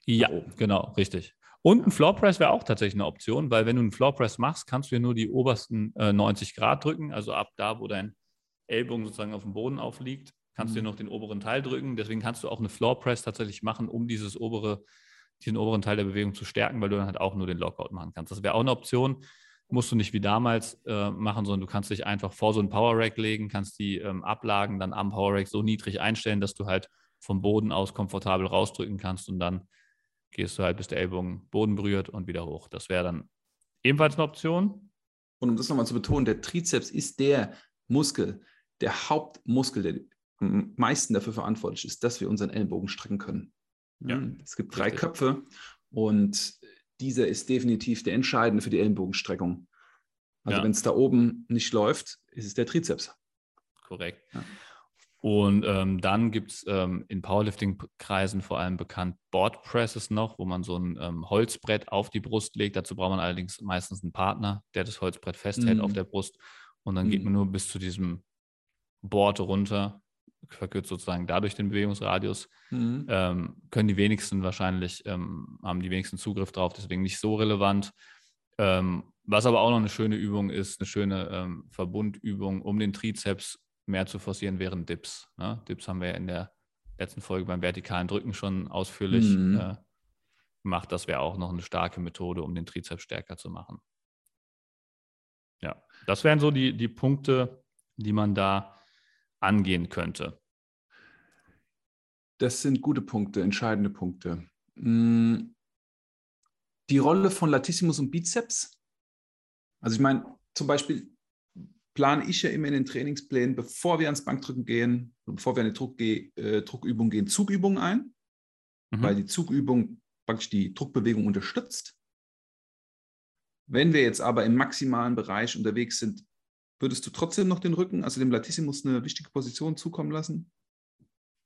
Speaker 2: Ja, genau, richtig. Und ein Floor Press wäre auch tatsächlich eine Option, weil wenn du einen Floor Press machst, kannst du ja nur die obersten äh, 90 Grad drücken, also ab da, wo dein Ellbogen sozusagen auf dem Boden aufliegt, kannst mhm. du noch den oberen Teil drücken. Deswegen kannst du auch eine Floor Press tatsächlich machen, um dieses obere, diesen oberen Teil der Bewegung zu stärken, weil du dann halt auch nur den Lockout machen kannst. Das wäre auch eine Option. Musst du nicht wie damals äh, machen, sondern du kannst dich einfach vor so ein Power Rack legen, kannst die ähm, Ablagen dann am Power Rack so niedrig einstellen, dass du halt vom Boden aus komfortabel rausdrücken kannst und dann gehst du halt, bis der Ellbogen Boden berührt und wieder hoch. Das wäre dann ebenfalls eine Option.
Speaker 3: Und um das nochmal zu betonen, der Trizeps ist der Muskel, der Hauptmuskel, der meisten dafür verantwortlich ist, dass wir unseren Ellenbogen strecken können. Ja. Hm, es gibt drei Richtig. Köpfe und dieser ist definitiv der entscheidende für die Ellenbogenstreckung. Also ja. wenn es da oben nicht läuft, ist es der Trizeps.
Speaker 2: Korrekt. Ja. Und ähm, dann gibt es ähm, in Powerlifting-Kreisen vor allem bekannt Board Presses noch, wo man so ein ähm, Holzbrett auf die Brust legt. Dazu braucht man allerdings meistens einen Partner, der das Holzbrett festhält mhm. auf der Brust. Und dann mhm. geht man nur bis zu diesem Board runter verkürzt sozusagen dadurch den Bewegungsradius, mhm. ähm, können die wenigsten wahrscheinlich, ähm, haben die wenigsten Zugriff drauf, deswegen nicht so relevant. Ähm, was aber auch noch eine schöne Übung ist, eine schöne ähm, Verbundübung, um den Trizeps mehr zu forcieren, wären Dips. Ne? Dips haben wir in der letzten Folge beim vertikalen Drücken schon ausführlich mhm. äh, gemacht. Das wäre auch noch eine starke Methode, um den Trizeps stärker zu machen. Ja, das wären so die, die Punkte, die man da angehen könnte?
Speaker 3: Das sind gute Punkte, entscheidende Punkte. Mm, die Rolle von Latissimus und Bizeps. Also ich meine, zum Beispiel plane ich ja immer in den Trainingsplänen, bevor wir ans Bankdrücken gehen, bevor wir eine Druck, äh, Druckübung gehen, Zugübungen ein, mhm. weil die Zugübung praktisch die Druckbewegung unterstützt. Wenn wir jetzt aber im maximalen Bereich unterwegs sind, Würdest du trotzdem noch den Rücken, also dem Latissimus, eine wichtige Position zukommen lassen?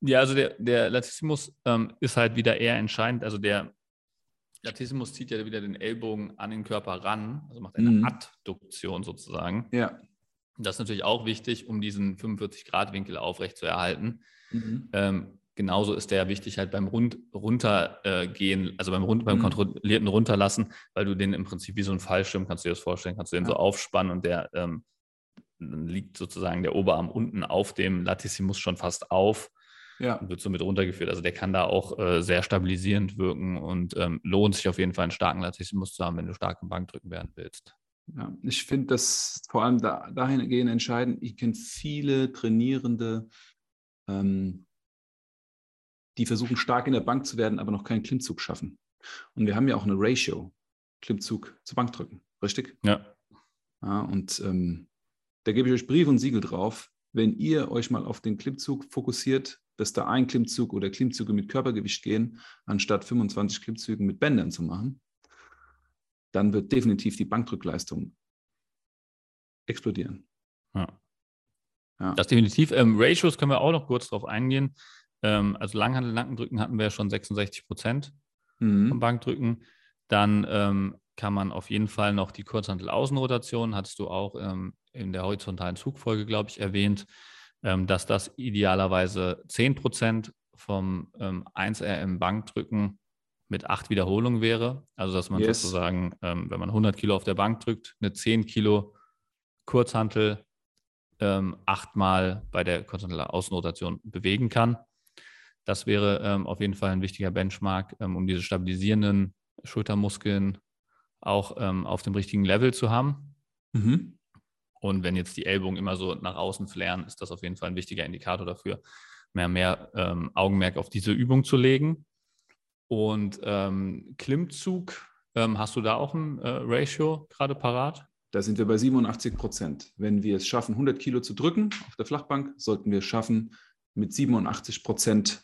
Speaker 2: Ja, also der, der Latissimus ähm, ist halt wieder eher entscheidend. Also der Latissimus zieht ja wieder den Ellbogen an den Körper ran, also macht eine
Speaker 3: Mhm.
Speaker 2: Adduktion sozusagen.
Speaker 3: Ja.
Speaker 2: Das ist natürlich auch wichtig, um diesen 45-Grad-Winkel aufrechtzuerhalten. Ähm, genauso ist der wichtig halt beim Rund runtergehen, also beim, Rund beim
Speaker 3: Mhm.
Speaker 2: kontrollierten Runterlassen, weil du den im Prinzip wie so ein Fallschirm, kannst du dir das vorstellen, kannst du den
Speaker 3: Ja.
Speaker 2: so aufspannen und der ähm, dann liegt sozusagen der Oberarm unten auf dem Latissimus schon fast auf
Speaker 3: Ja.
Speaker 2: und wird somit runtergeführt. Also der kann da auch äh, sehr stabilisierend wirken und ähm, lohnt sich auf jeden Fall einen starken Latissimus zu haben, wenn du stark im Bankdrücken werden willst.
Speaker 3: Ja, ich finde das vor allem da, dahingehend entscheidend. Ich kenne viele Trainierende, ähm, die versuchen stark in der Bank zu werden, aber noch keinen Klimmzug schaffen. Und wir haben ja auch eine Ratio, Klimmzug zu Bankdrücken, richtig?
Speaker 2: Ja,
Speaker 3: Ja, und ähm, da gebe ich euch Brief und Siegel drauf. Wenn ihr euch mal auf den Klimmzug fokussiert, dass da ein Klimmzug oder Klimmzüge mit Körpergewicht gehen, anstatt 25 Klimmzügen mit Bändern zu machen, dann wird definitiv die Bankdrückleistung explodieren.
Speaker 2: ja.
Speaker 3: Ja.
Speaker 2: Das definitiv. Ähm, Ratios können wir auch noch kurz drauf eingehen. Ähm, also Langhandel, Nackendrücken hatten wir ja schon 66 Prozent vom
Speaker 3: Mhm.
Speaker 2: Bankdrücken. Dann ähm, kann man auf jeden Fall noch die Kurzhandel-Außenrotation, hattest du auch ähm, in der horizontalen Zugfolge, glaube ich, erwähnt, dass das idealerweise 10 Prozent vom ähm, 1RM Bankdrücken mit acht Wiederholungen wäre. Also dass man
Speaker 3: Yes.
Speaker 2: sozusagen, ähm, wenn man 100 Kilo auf der Bank drückt, eine 10 Kilo Kurzhantel ähm, achtmal bei der Kurzhandel-Außenrotation bewegen kann. Das wäre ähm, auf jeden Fall ein wichtiger Benchmark, ähm, um diese stabilisierenden Schultermuskeln auch ähm, auf dem richtigen Level zu haben.
Speaker 3: Mhm.
Speaker 2: Und wenn jetzt die Ellbogen immer so nach außen flären, ist das auf jeden Fall ein wichtiger Indikator dafür, mehr mehr ähm, Augenmerk auf diese Übung zu legen. Und ähm, Klimmzug, ähm, hast du da auch ein äh, Ratio gerade parat?
Speaker 3: Da sind wir bei 87 Prozent. Wenn wir es schaffen, 100 Kilo zu drücken auf der Flachbank, sollten wir es schaffen, mit 87 Prozent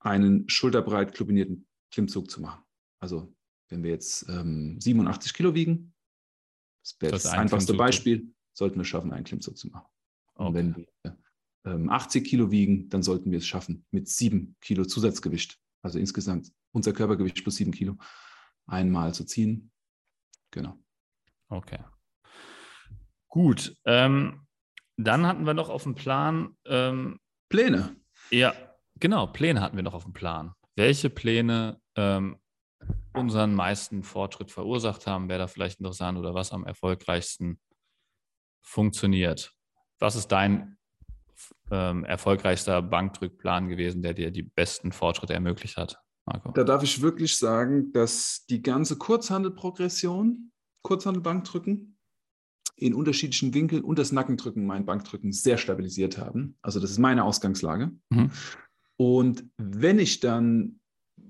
Speaker 3: einen schulterbreit klubinierten Klimmzug zu machen. Also wenn wir jetzt ähm, 87 Kilo wiegen, das wäre das
Speaker 2: ein
Speaker 3: einfachste Beispiel, sollten wir schaffen, einen Klimmzug zu machen. Und
Speaker 2: Okay.
Speaker 3: wenn wir ähm, 80 Kilo wiegen, dann sollten wir es schaffen, mit 7 Kilo Zusatzgewicht, also insgesamt unser Körpergewicht plus 7 Kilo, einmal zu ziehen. Genau.
Speaker 2: Okay. Gut. Ähm, dann hatten wir noch auf dem Plan, ähm,
Speaker 3: Pläne.
Speaker 2: ja, genau, Pläne hatten wir noch auf dem Plan. Welche Pläne ähm, unseren meisten Fortschritt verursacht haben, wäre da vielleicht interessant oder was am erfolgreichsten funktioniert. Was ist dein ähm, erfolgreichster Bankdrückplan gewesen, der dir die besten Fortschritte ermöglicht hat, Marco?
Speaker 3: Da darf ich wirklich sagen, dass die ganze Kurzhandelprogression, Kurzhandelbankdrücken in unterschiedlichen Winkeln und das Nackendrücken, mein Bankdrücken sehr stabilisiert haben. Also das ist meine Ausgangslage.
Speaker 2: Mhm.
Speaker 3: Und wenn ich dann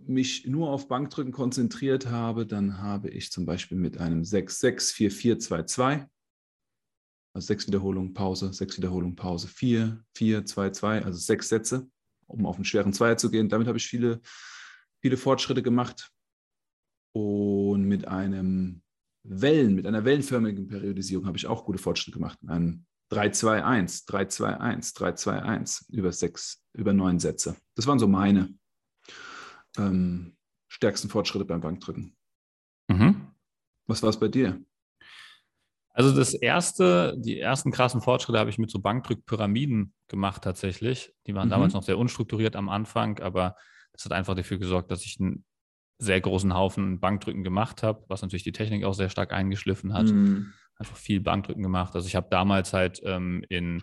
Speaker 3: mich nur auf Bankdrücken konzentriert habe, dann habe ich zum Beispiel mit einem 6-6-4-4-2-2, also sechs Wiederholungen, Pause, sechs Wiederholungen, Pause, 4, 4, 2, 2, also sechs Sätze, um auf einen schweren Zweier zu gehen. Damit habe ich viele, viele Fortschritte gemacht. Und mit einem Wellen, mit einer wellenförmigen Periodisierung habe ich auch gute Fortschritte gemacht. Ein 3-2-1, 3-2-1, 3-2-1 über sechs, über neun Sätze. Das waren so meine ähm, stärksten Fortschritte beim Bankdrücken.
Speaker 2: Mhm.
Speaker 3: Was war es bei dir?
Speaker 2: Also das erste, die ersten krassen Fortschritte habe ich mit so Bankdrückpyramiden gemacht tatsächlich. Die waren
Speaker 3: Mhm.
Speaker 2: damals noch sehr unstrukturiert am Anfang, aber das hat einfach dafür gesorgt, dass ich einen sehr großen Haufen Bankdrücken gemacht habe, was natürlich die Technik auch sehr stark eingeschliffen hat.
Speaker 3: Mhm.
Speaker 2: Einfach viel Bankdrücken gemacht. Also ich habe damals halt ähm, in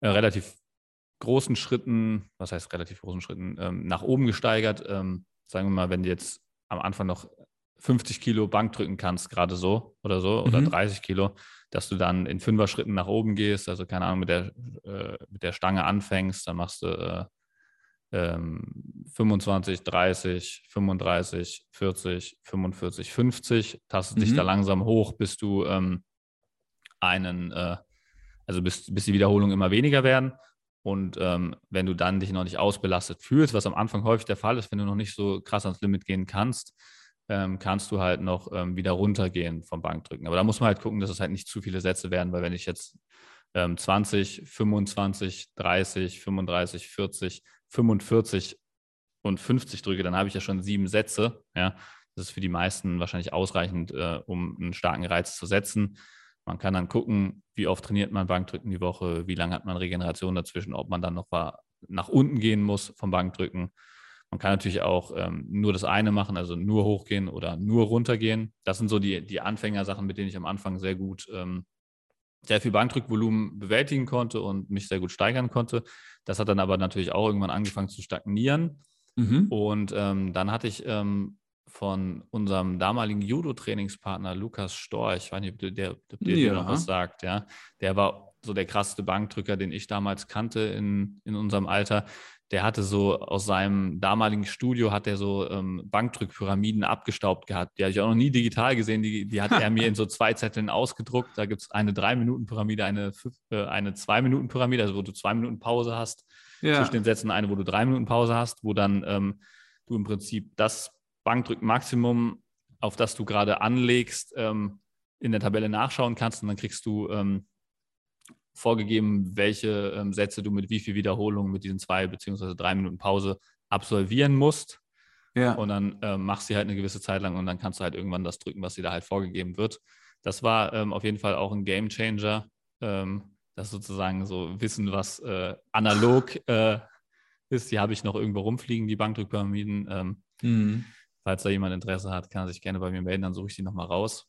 Speaker 2: äh, relativ großen Schritten, was heißt relativ großen Schritten, ähm, nach oben gesteigert. Ähm, sagen wir mal, wenn du jetzt am Anfang noch 50 Kilo Bank drücken kannst, gerade so oder so, oder
Speaker 3: Mhm.
Speaker 2: 30 Kilo, dass du dann in Fünfer-Schritten nach oben gehst, also keine Ahnung, mit der, äh, mit der Stange anfängst, dann machst du äh, ähm, 25, 30, 35, 40, 45, 50, tastet dich
Speaker 3: Mhm.
Speaker 2: da langsam hoch, bis du ähm, einen, äh, also bis, bis die Wiederholungen immer weniger werden. Und ähm, wenn du dann dich noch nicht ausbelastet fühlst, was am Anfang häufig der Fall ist, wenn du noch nicht so krass ans Limit gehen kannst, ähm, kannst du halt noch ähm, wieder runtergehen vom Bankdrücken. Aber da muss man halt gucken, dass es halt nicht zu viele Sätze werden, weil wenn ich jetzt ähm, 20, 25, 30, 35, 40, 45 und 50 drücke, dann habe ich ja schon sieben Sätze. Ja, das ist für die meisten wahrscheinlich ausreichend, äh, um einen starken Reiz zu setzen. Man kann dann gucken, wie oft trainiert man Bankdrücken die Woche, wie lange hat man Regeneration dazwischen, ob man dann noch nach unten gehen muss vom Bankdrücken. Man kann natürlich auch ähm, nur das eine machen, also nur hochgehen oder nur runtergehen. Das sind so die, die Anfängersachen, mit denen ich am Anfang sehr gut, ähm, sehr viel Bankdrückvolumen bewältigen konnte und mich sehr gut steigern konnte. Das hat dann aber natürlich auch irgendwann angefangen zu stagnieren. Mhm. Und ähm, dann hatte ich ähm, von unserem damaligen Judo-Trainingspartner Lukas Storch, ich weiß nicht, ob der, ob der ja. dir noch was sagt, ja. Der war so der krasseste Bankdrücker, den ich damals kannte in, in unserem Alter. Der hatte so aus seinem damaligen Studio hat er so ähm, Bankdrückpyramiden abgestaubt gehabt. Die habe ich auch noch nie digital gesehen. Die, die hat er mir in so zwei Zetteln ausgedruckt. Da gibt es eine Drei-Minuten-Pyramide, eine, äh, eine Zwei-Minuten-Pyramide, also wo du zwei Minuten Pause hast ja. zwischen den Sätzen, eine, wo du drei Minuten Pause hast, wo dann ähm, du im Prinzip das Bankdrückmaximum, auf das du gerade anlegst, ähm, in der Tabelle nachschauen kannst und dann kriegst du ähm, vorgegeben, welche ähm, Sätze du mit wie viel Wiederholungen mit diesen zwei beziehungsweise drei Minuten Pause absolvieren musst. Ja. Und dann ähm, machst du halt eine gewisse Zeit lang und dann kannst du halt irgendwann das drücken, was dir da halt vorgegeben wird. Das war ähm, auf jeden Fall auch ein Game Changer. Ähm, das sozusagen so Wissen, was äh, analog äh, ist. Die habe ich noch irgendwo rumfliegen, die Bankdrückpyramiden. Ähm, mhm. Falls da jemand Interesse hat, kann er sich gerne bei mir melden, dann suche ich die nochmal raus.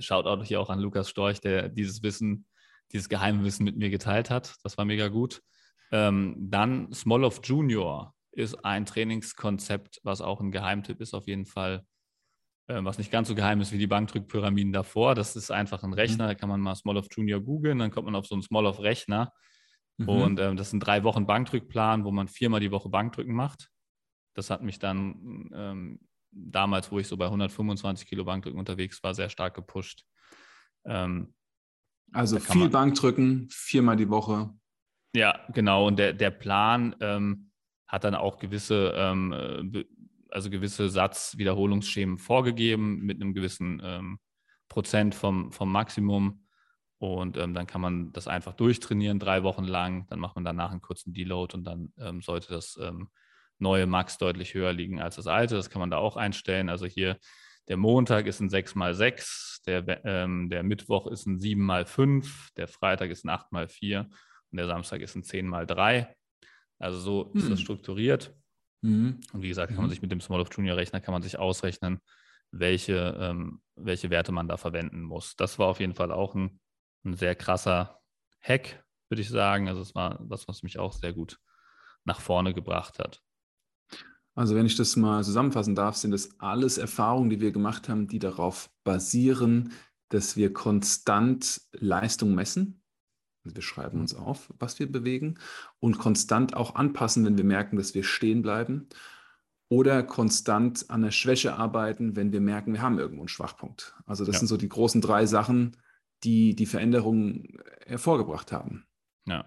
Speaker 2: Schaut auch hier auch an Lukas Storch, der dieses Wissen dieses geheime Wissen mit mir geteilt hat. Das war mega gut. Ähm, dann Smolov Junior ist ein Trainingskonzept, was auch ein Geheimtipp ist, auf jeden Fall, äh, was nicht ganz so geheim ist wie die Bankdrückpyramiden davor. Das ist einfach ein Rechner, mhm. da kann man mal Smolov Junior googeln, dann kommt man auf so einen Smolov-Rechner. Mhm. Und ähm, das ist ein drei Wochen Bankdrückplan, wo man viermal die Woche Bankdrücken macht. Das hat mich dann ähm, damals, wo ich so bei 125 Kilo Bankdrücken unterwegs war, sehr stark gepusht. Ähm,
Speaker 3: also viel man, Bankdrücken, viermal die Woche.
Speaker 2: Ja, genau. Und der, der Plan ähm, hat dann auch gewisse, ähm, äh, also gewisse Satzwiederholungsschemen vorgegeben mit einem gewissen ähm, Prozent vom, vom Maximum. Und ähm, dann kann man das einfach durchtrainieren, drei Wochen lang. Dann macht man danach einen kurzen Deload und dann ähm, sollte das ähm, neue Max deutlich höher liegen als das alte. Das kann man da auch einstellen. Also hier der Montag ist ein 6x6, der, ähm, der Mittwoch ist ein 7x5, der Freitag ist ein 8x4 und der Samstag ist ein 10x3. Also so ist das hm. strukturiert. Mhm. Und wie gesagt, kann man mhm. sich mit dem Small of Junior Rechner kann man sich ausrechnen, welche, ähm, welche Werte man da verwenden muss. Das war auf jeden Fall auch ein, ein sehr krasser Hack, würde ich sagen. Also es war was, was mich auch sehr gut nach vorne gebracht hat.
Speaker 3: Also wenn ich das mal zusammenfassen darf, sind das alles Erfahrungen, die wir gemacht haben, die darauf basieren, dass wir konstant Leistung messen. Also wir schreiben uns auf, was wir bewegen und konstant auch anpassen, wenn wir merken, dass wir stehen bleiben. Oder konstant an der Schwäche arbeiten, wenn wir merken, wir haben irgendwo einen Schwachpunkt. Also das ja. sind so die großen drei Sachen, die die Veränderungen hervorgebracht haben.
Speaker 2: Ja.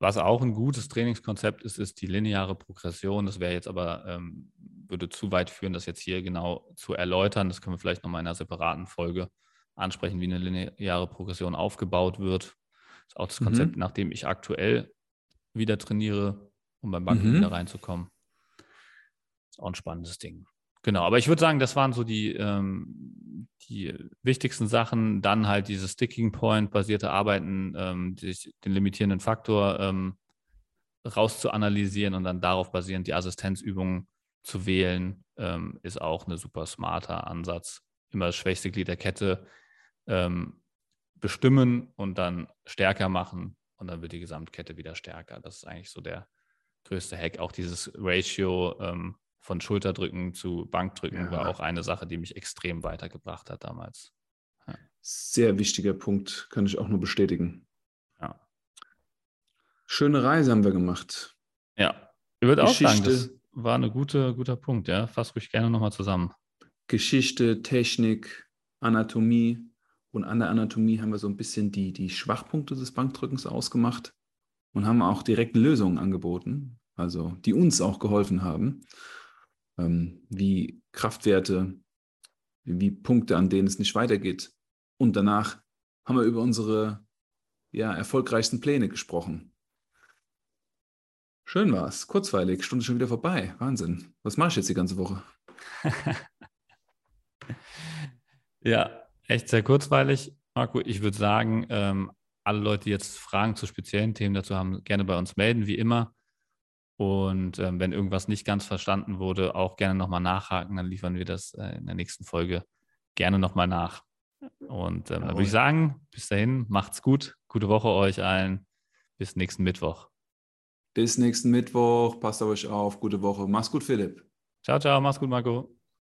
Speaker 2: Was auch ein gutes Trainingskonzept ist, ist die lineare Progression. Das wäre jetzt aber, ähm, würde zu weit führen, das jetzt hier genau zu erläutern. Das können wir vielleicht nochmal in einer separaten Folge ansprechen, wie eine lineare Progression aufgebaut wird. Das ist auch das Konzept, mhm. nach dem ich aktuell wieder trainiere, um beim Banken mhm. wieder reinzukommen. Ist auch ein spannendes Ding. Genau, aber ich würde sagen, das waren so die, ähm, die wichtigsten Sachen. Dann halt dieses Sticking Point-basierte Arbeiten, ähm, die, den limitierenden Faktor ähm, rauszuanalysieren und dann darauf basierend die Assistenzübungen zu wählen, ähm, ist auch ein super smarter Ansatz. Immer das schwächste Glied der Kette ähm, bestimmen und dann stärker machen und dann wird die Gesamtkette wieder stärker. Das ist eigentlich so der größte Hack. Auch dieses Ratio ähm, von Schulterdrücken zu Bankdrücken ja. war auch eine Sache, die mich extrem weitergebracht hat damals.
Speaker 3: Ja. Sehr wichtiger Punkt, kann ich auch nur bestätigen. Ja. Schöne Reise haben wir gemacht.
Speaker 2: Ja, ich würde auch sagen, das war ein gute, guter Punkt. Ja, fass ruhig gerne nochmal zusammen.
Speaker 3: Geschichte, Technik, Anatomie. Und an der Anatomie haben wir so ein bisschen die, die Schwachpunkte des Bankdrückens ausgemacht und haben auch direkt Lösungen angeboten, also die uns auch geholfen haben ähm, wie Kraftwerte, wie Punkte, an denen es nicht weitergeht. Und danach haben wir über unsere ja, erfolgreichsten Pläne gesprochen. Schön war's. Kurzweilig. Stunde schon wieder vorbei. Wahnsinn. Was mache ich jetzt die ganze Woche?
Speaker 2: ja, echt sehr kurzweilig. Marco, ich würde sagen, ähm, alle Leute, die jetzt Fragen zu speziellen Themen dazu haben, gerne bei uns melden, wie immer. Und ähm, wenn irgendwas nicht ganz verstanden wurde, auch gerne nochmal nachhaken, dann liefern wir das äh, in der nächsten Folge gerne nochmal nach. Und ähm, dann würde ich sagen, bis dahin, macht's gut. Gute Woche euch allen. Bis nächsten Mittwoch.
Speaker 3: Bis nächsten Mittwoch. Passt auf euch auf. Gute Woche. Mach's gut, Philipp.
Speaker 2: Ciao, ciao. Mach's gut, Marco.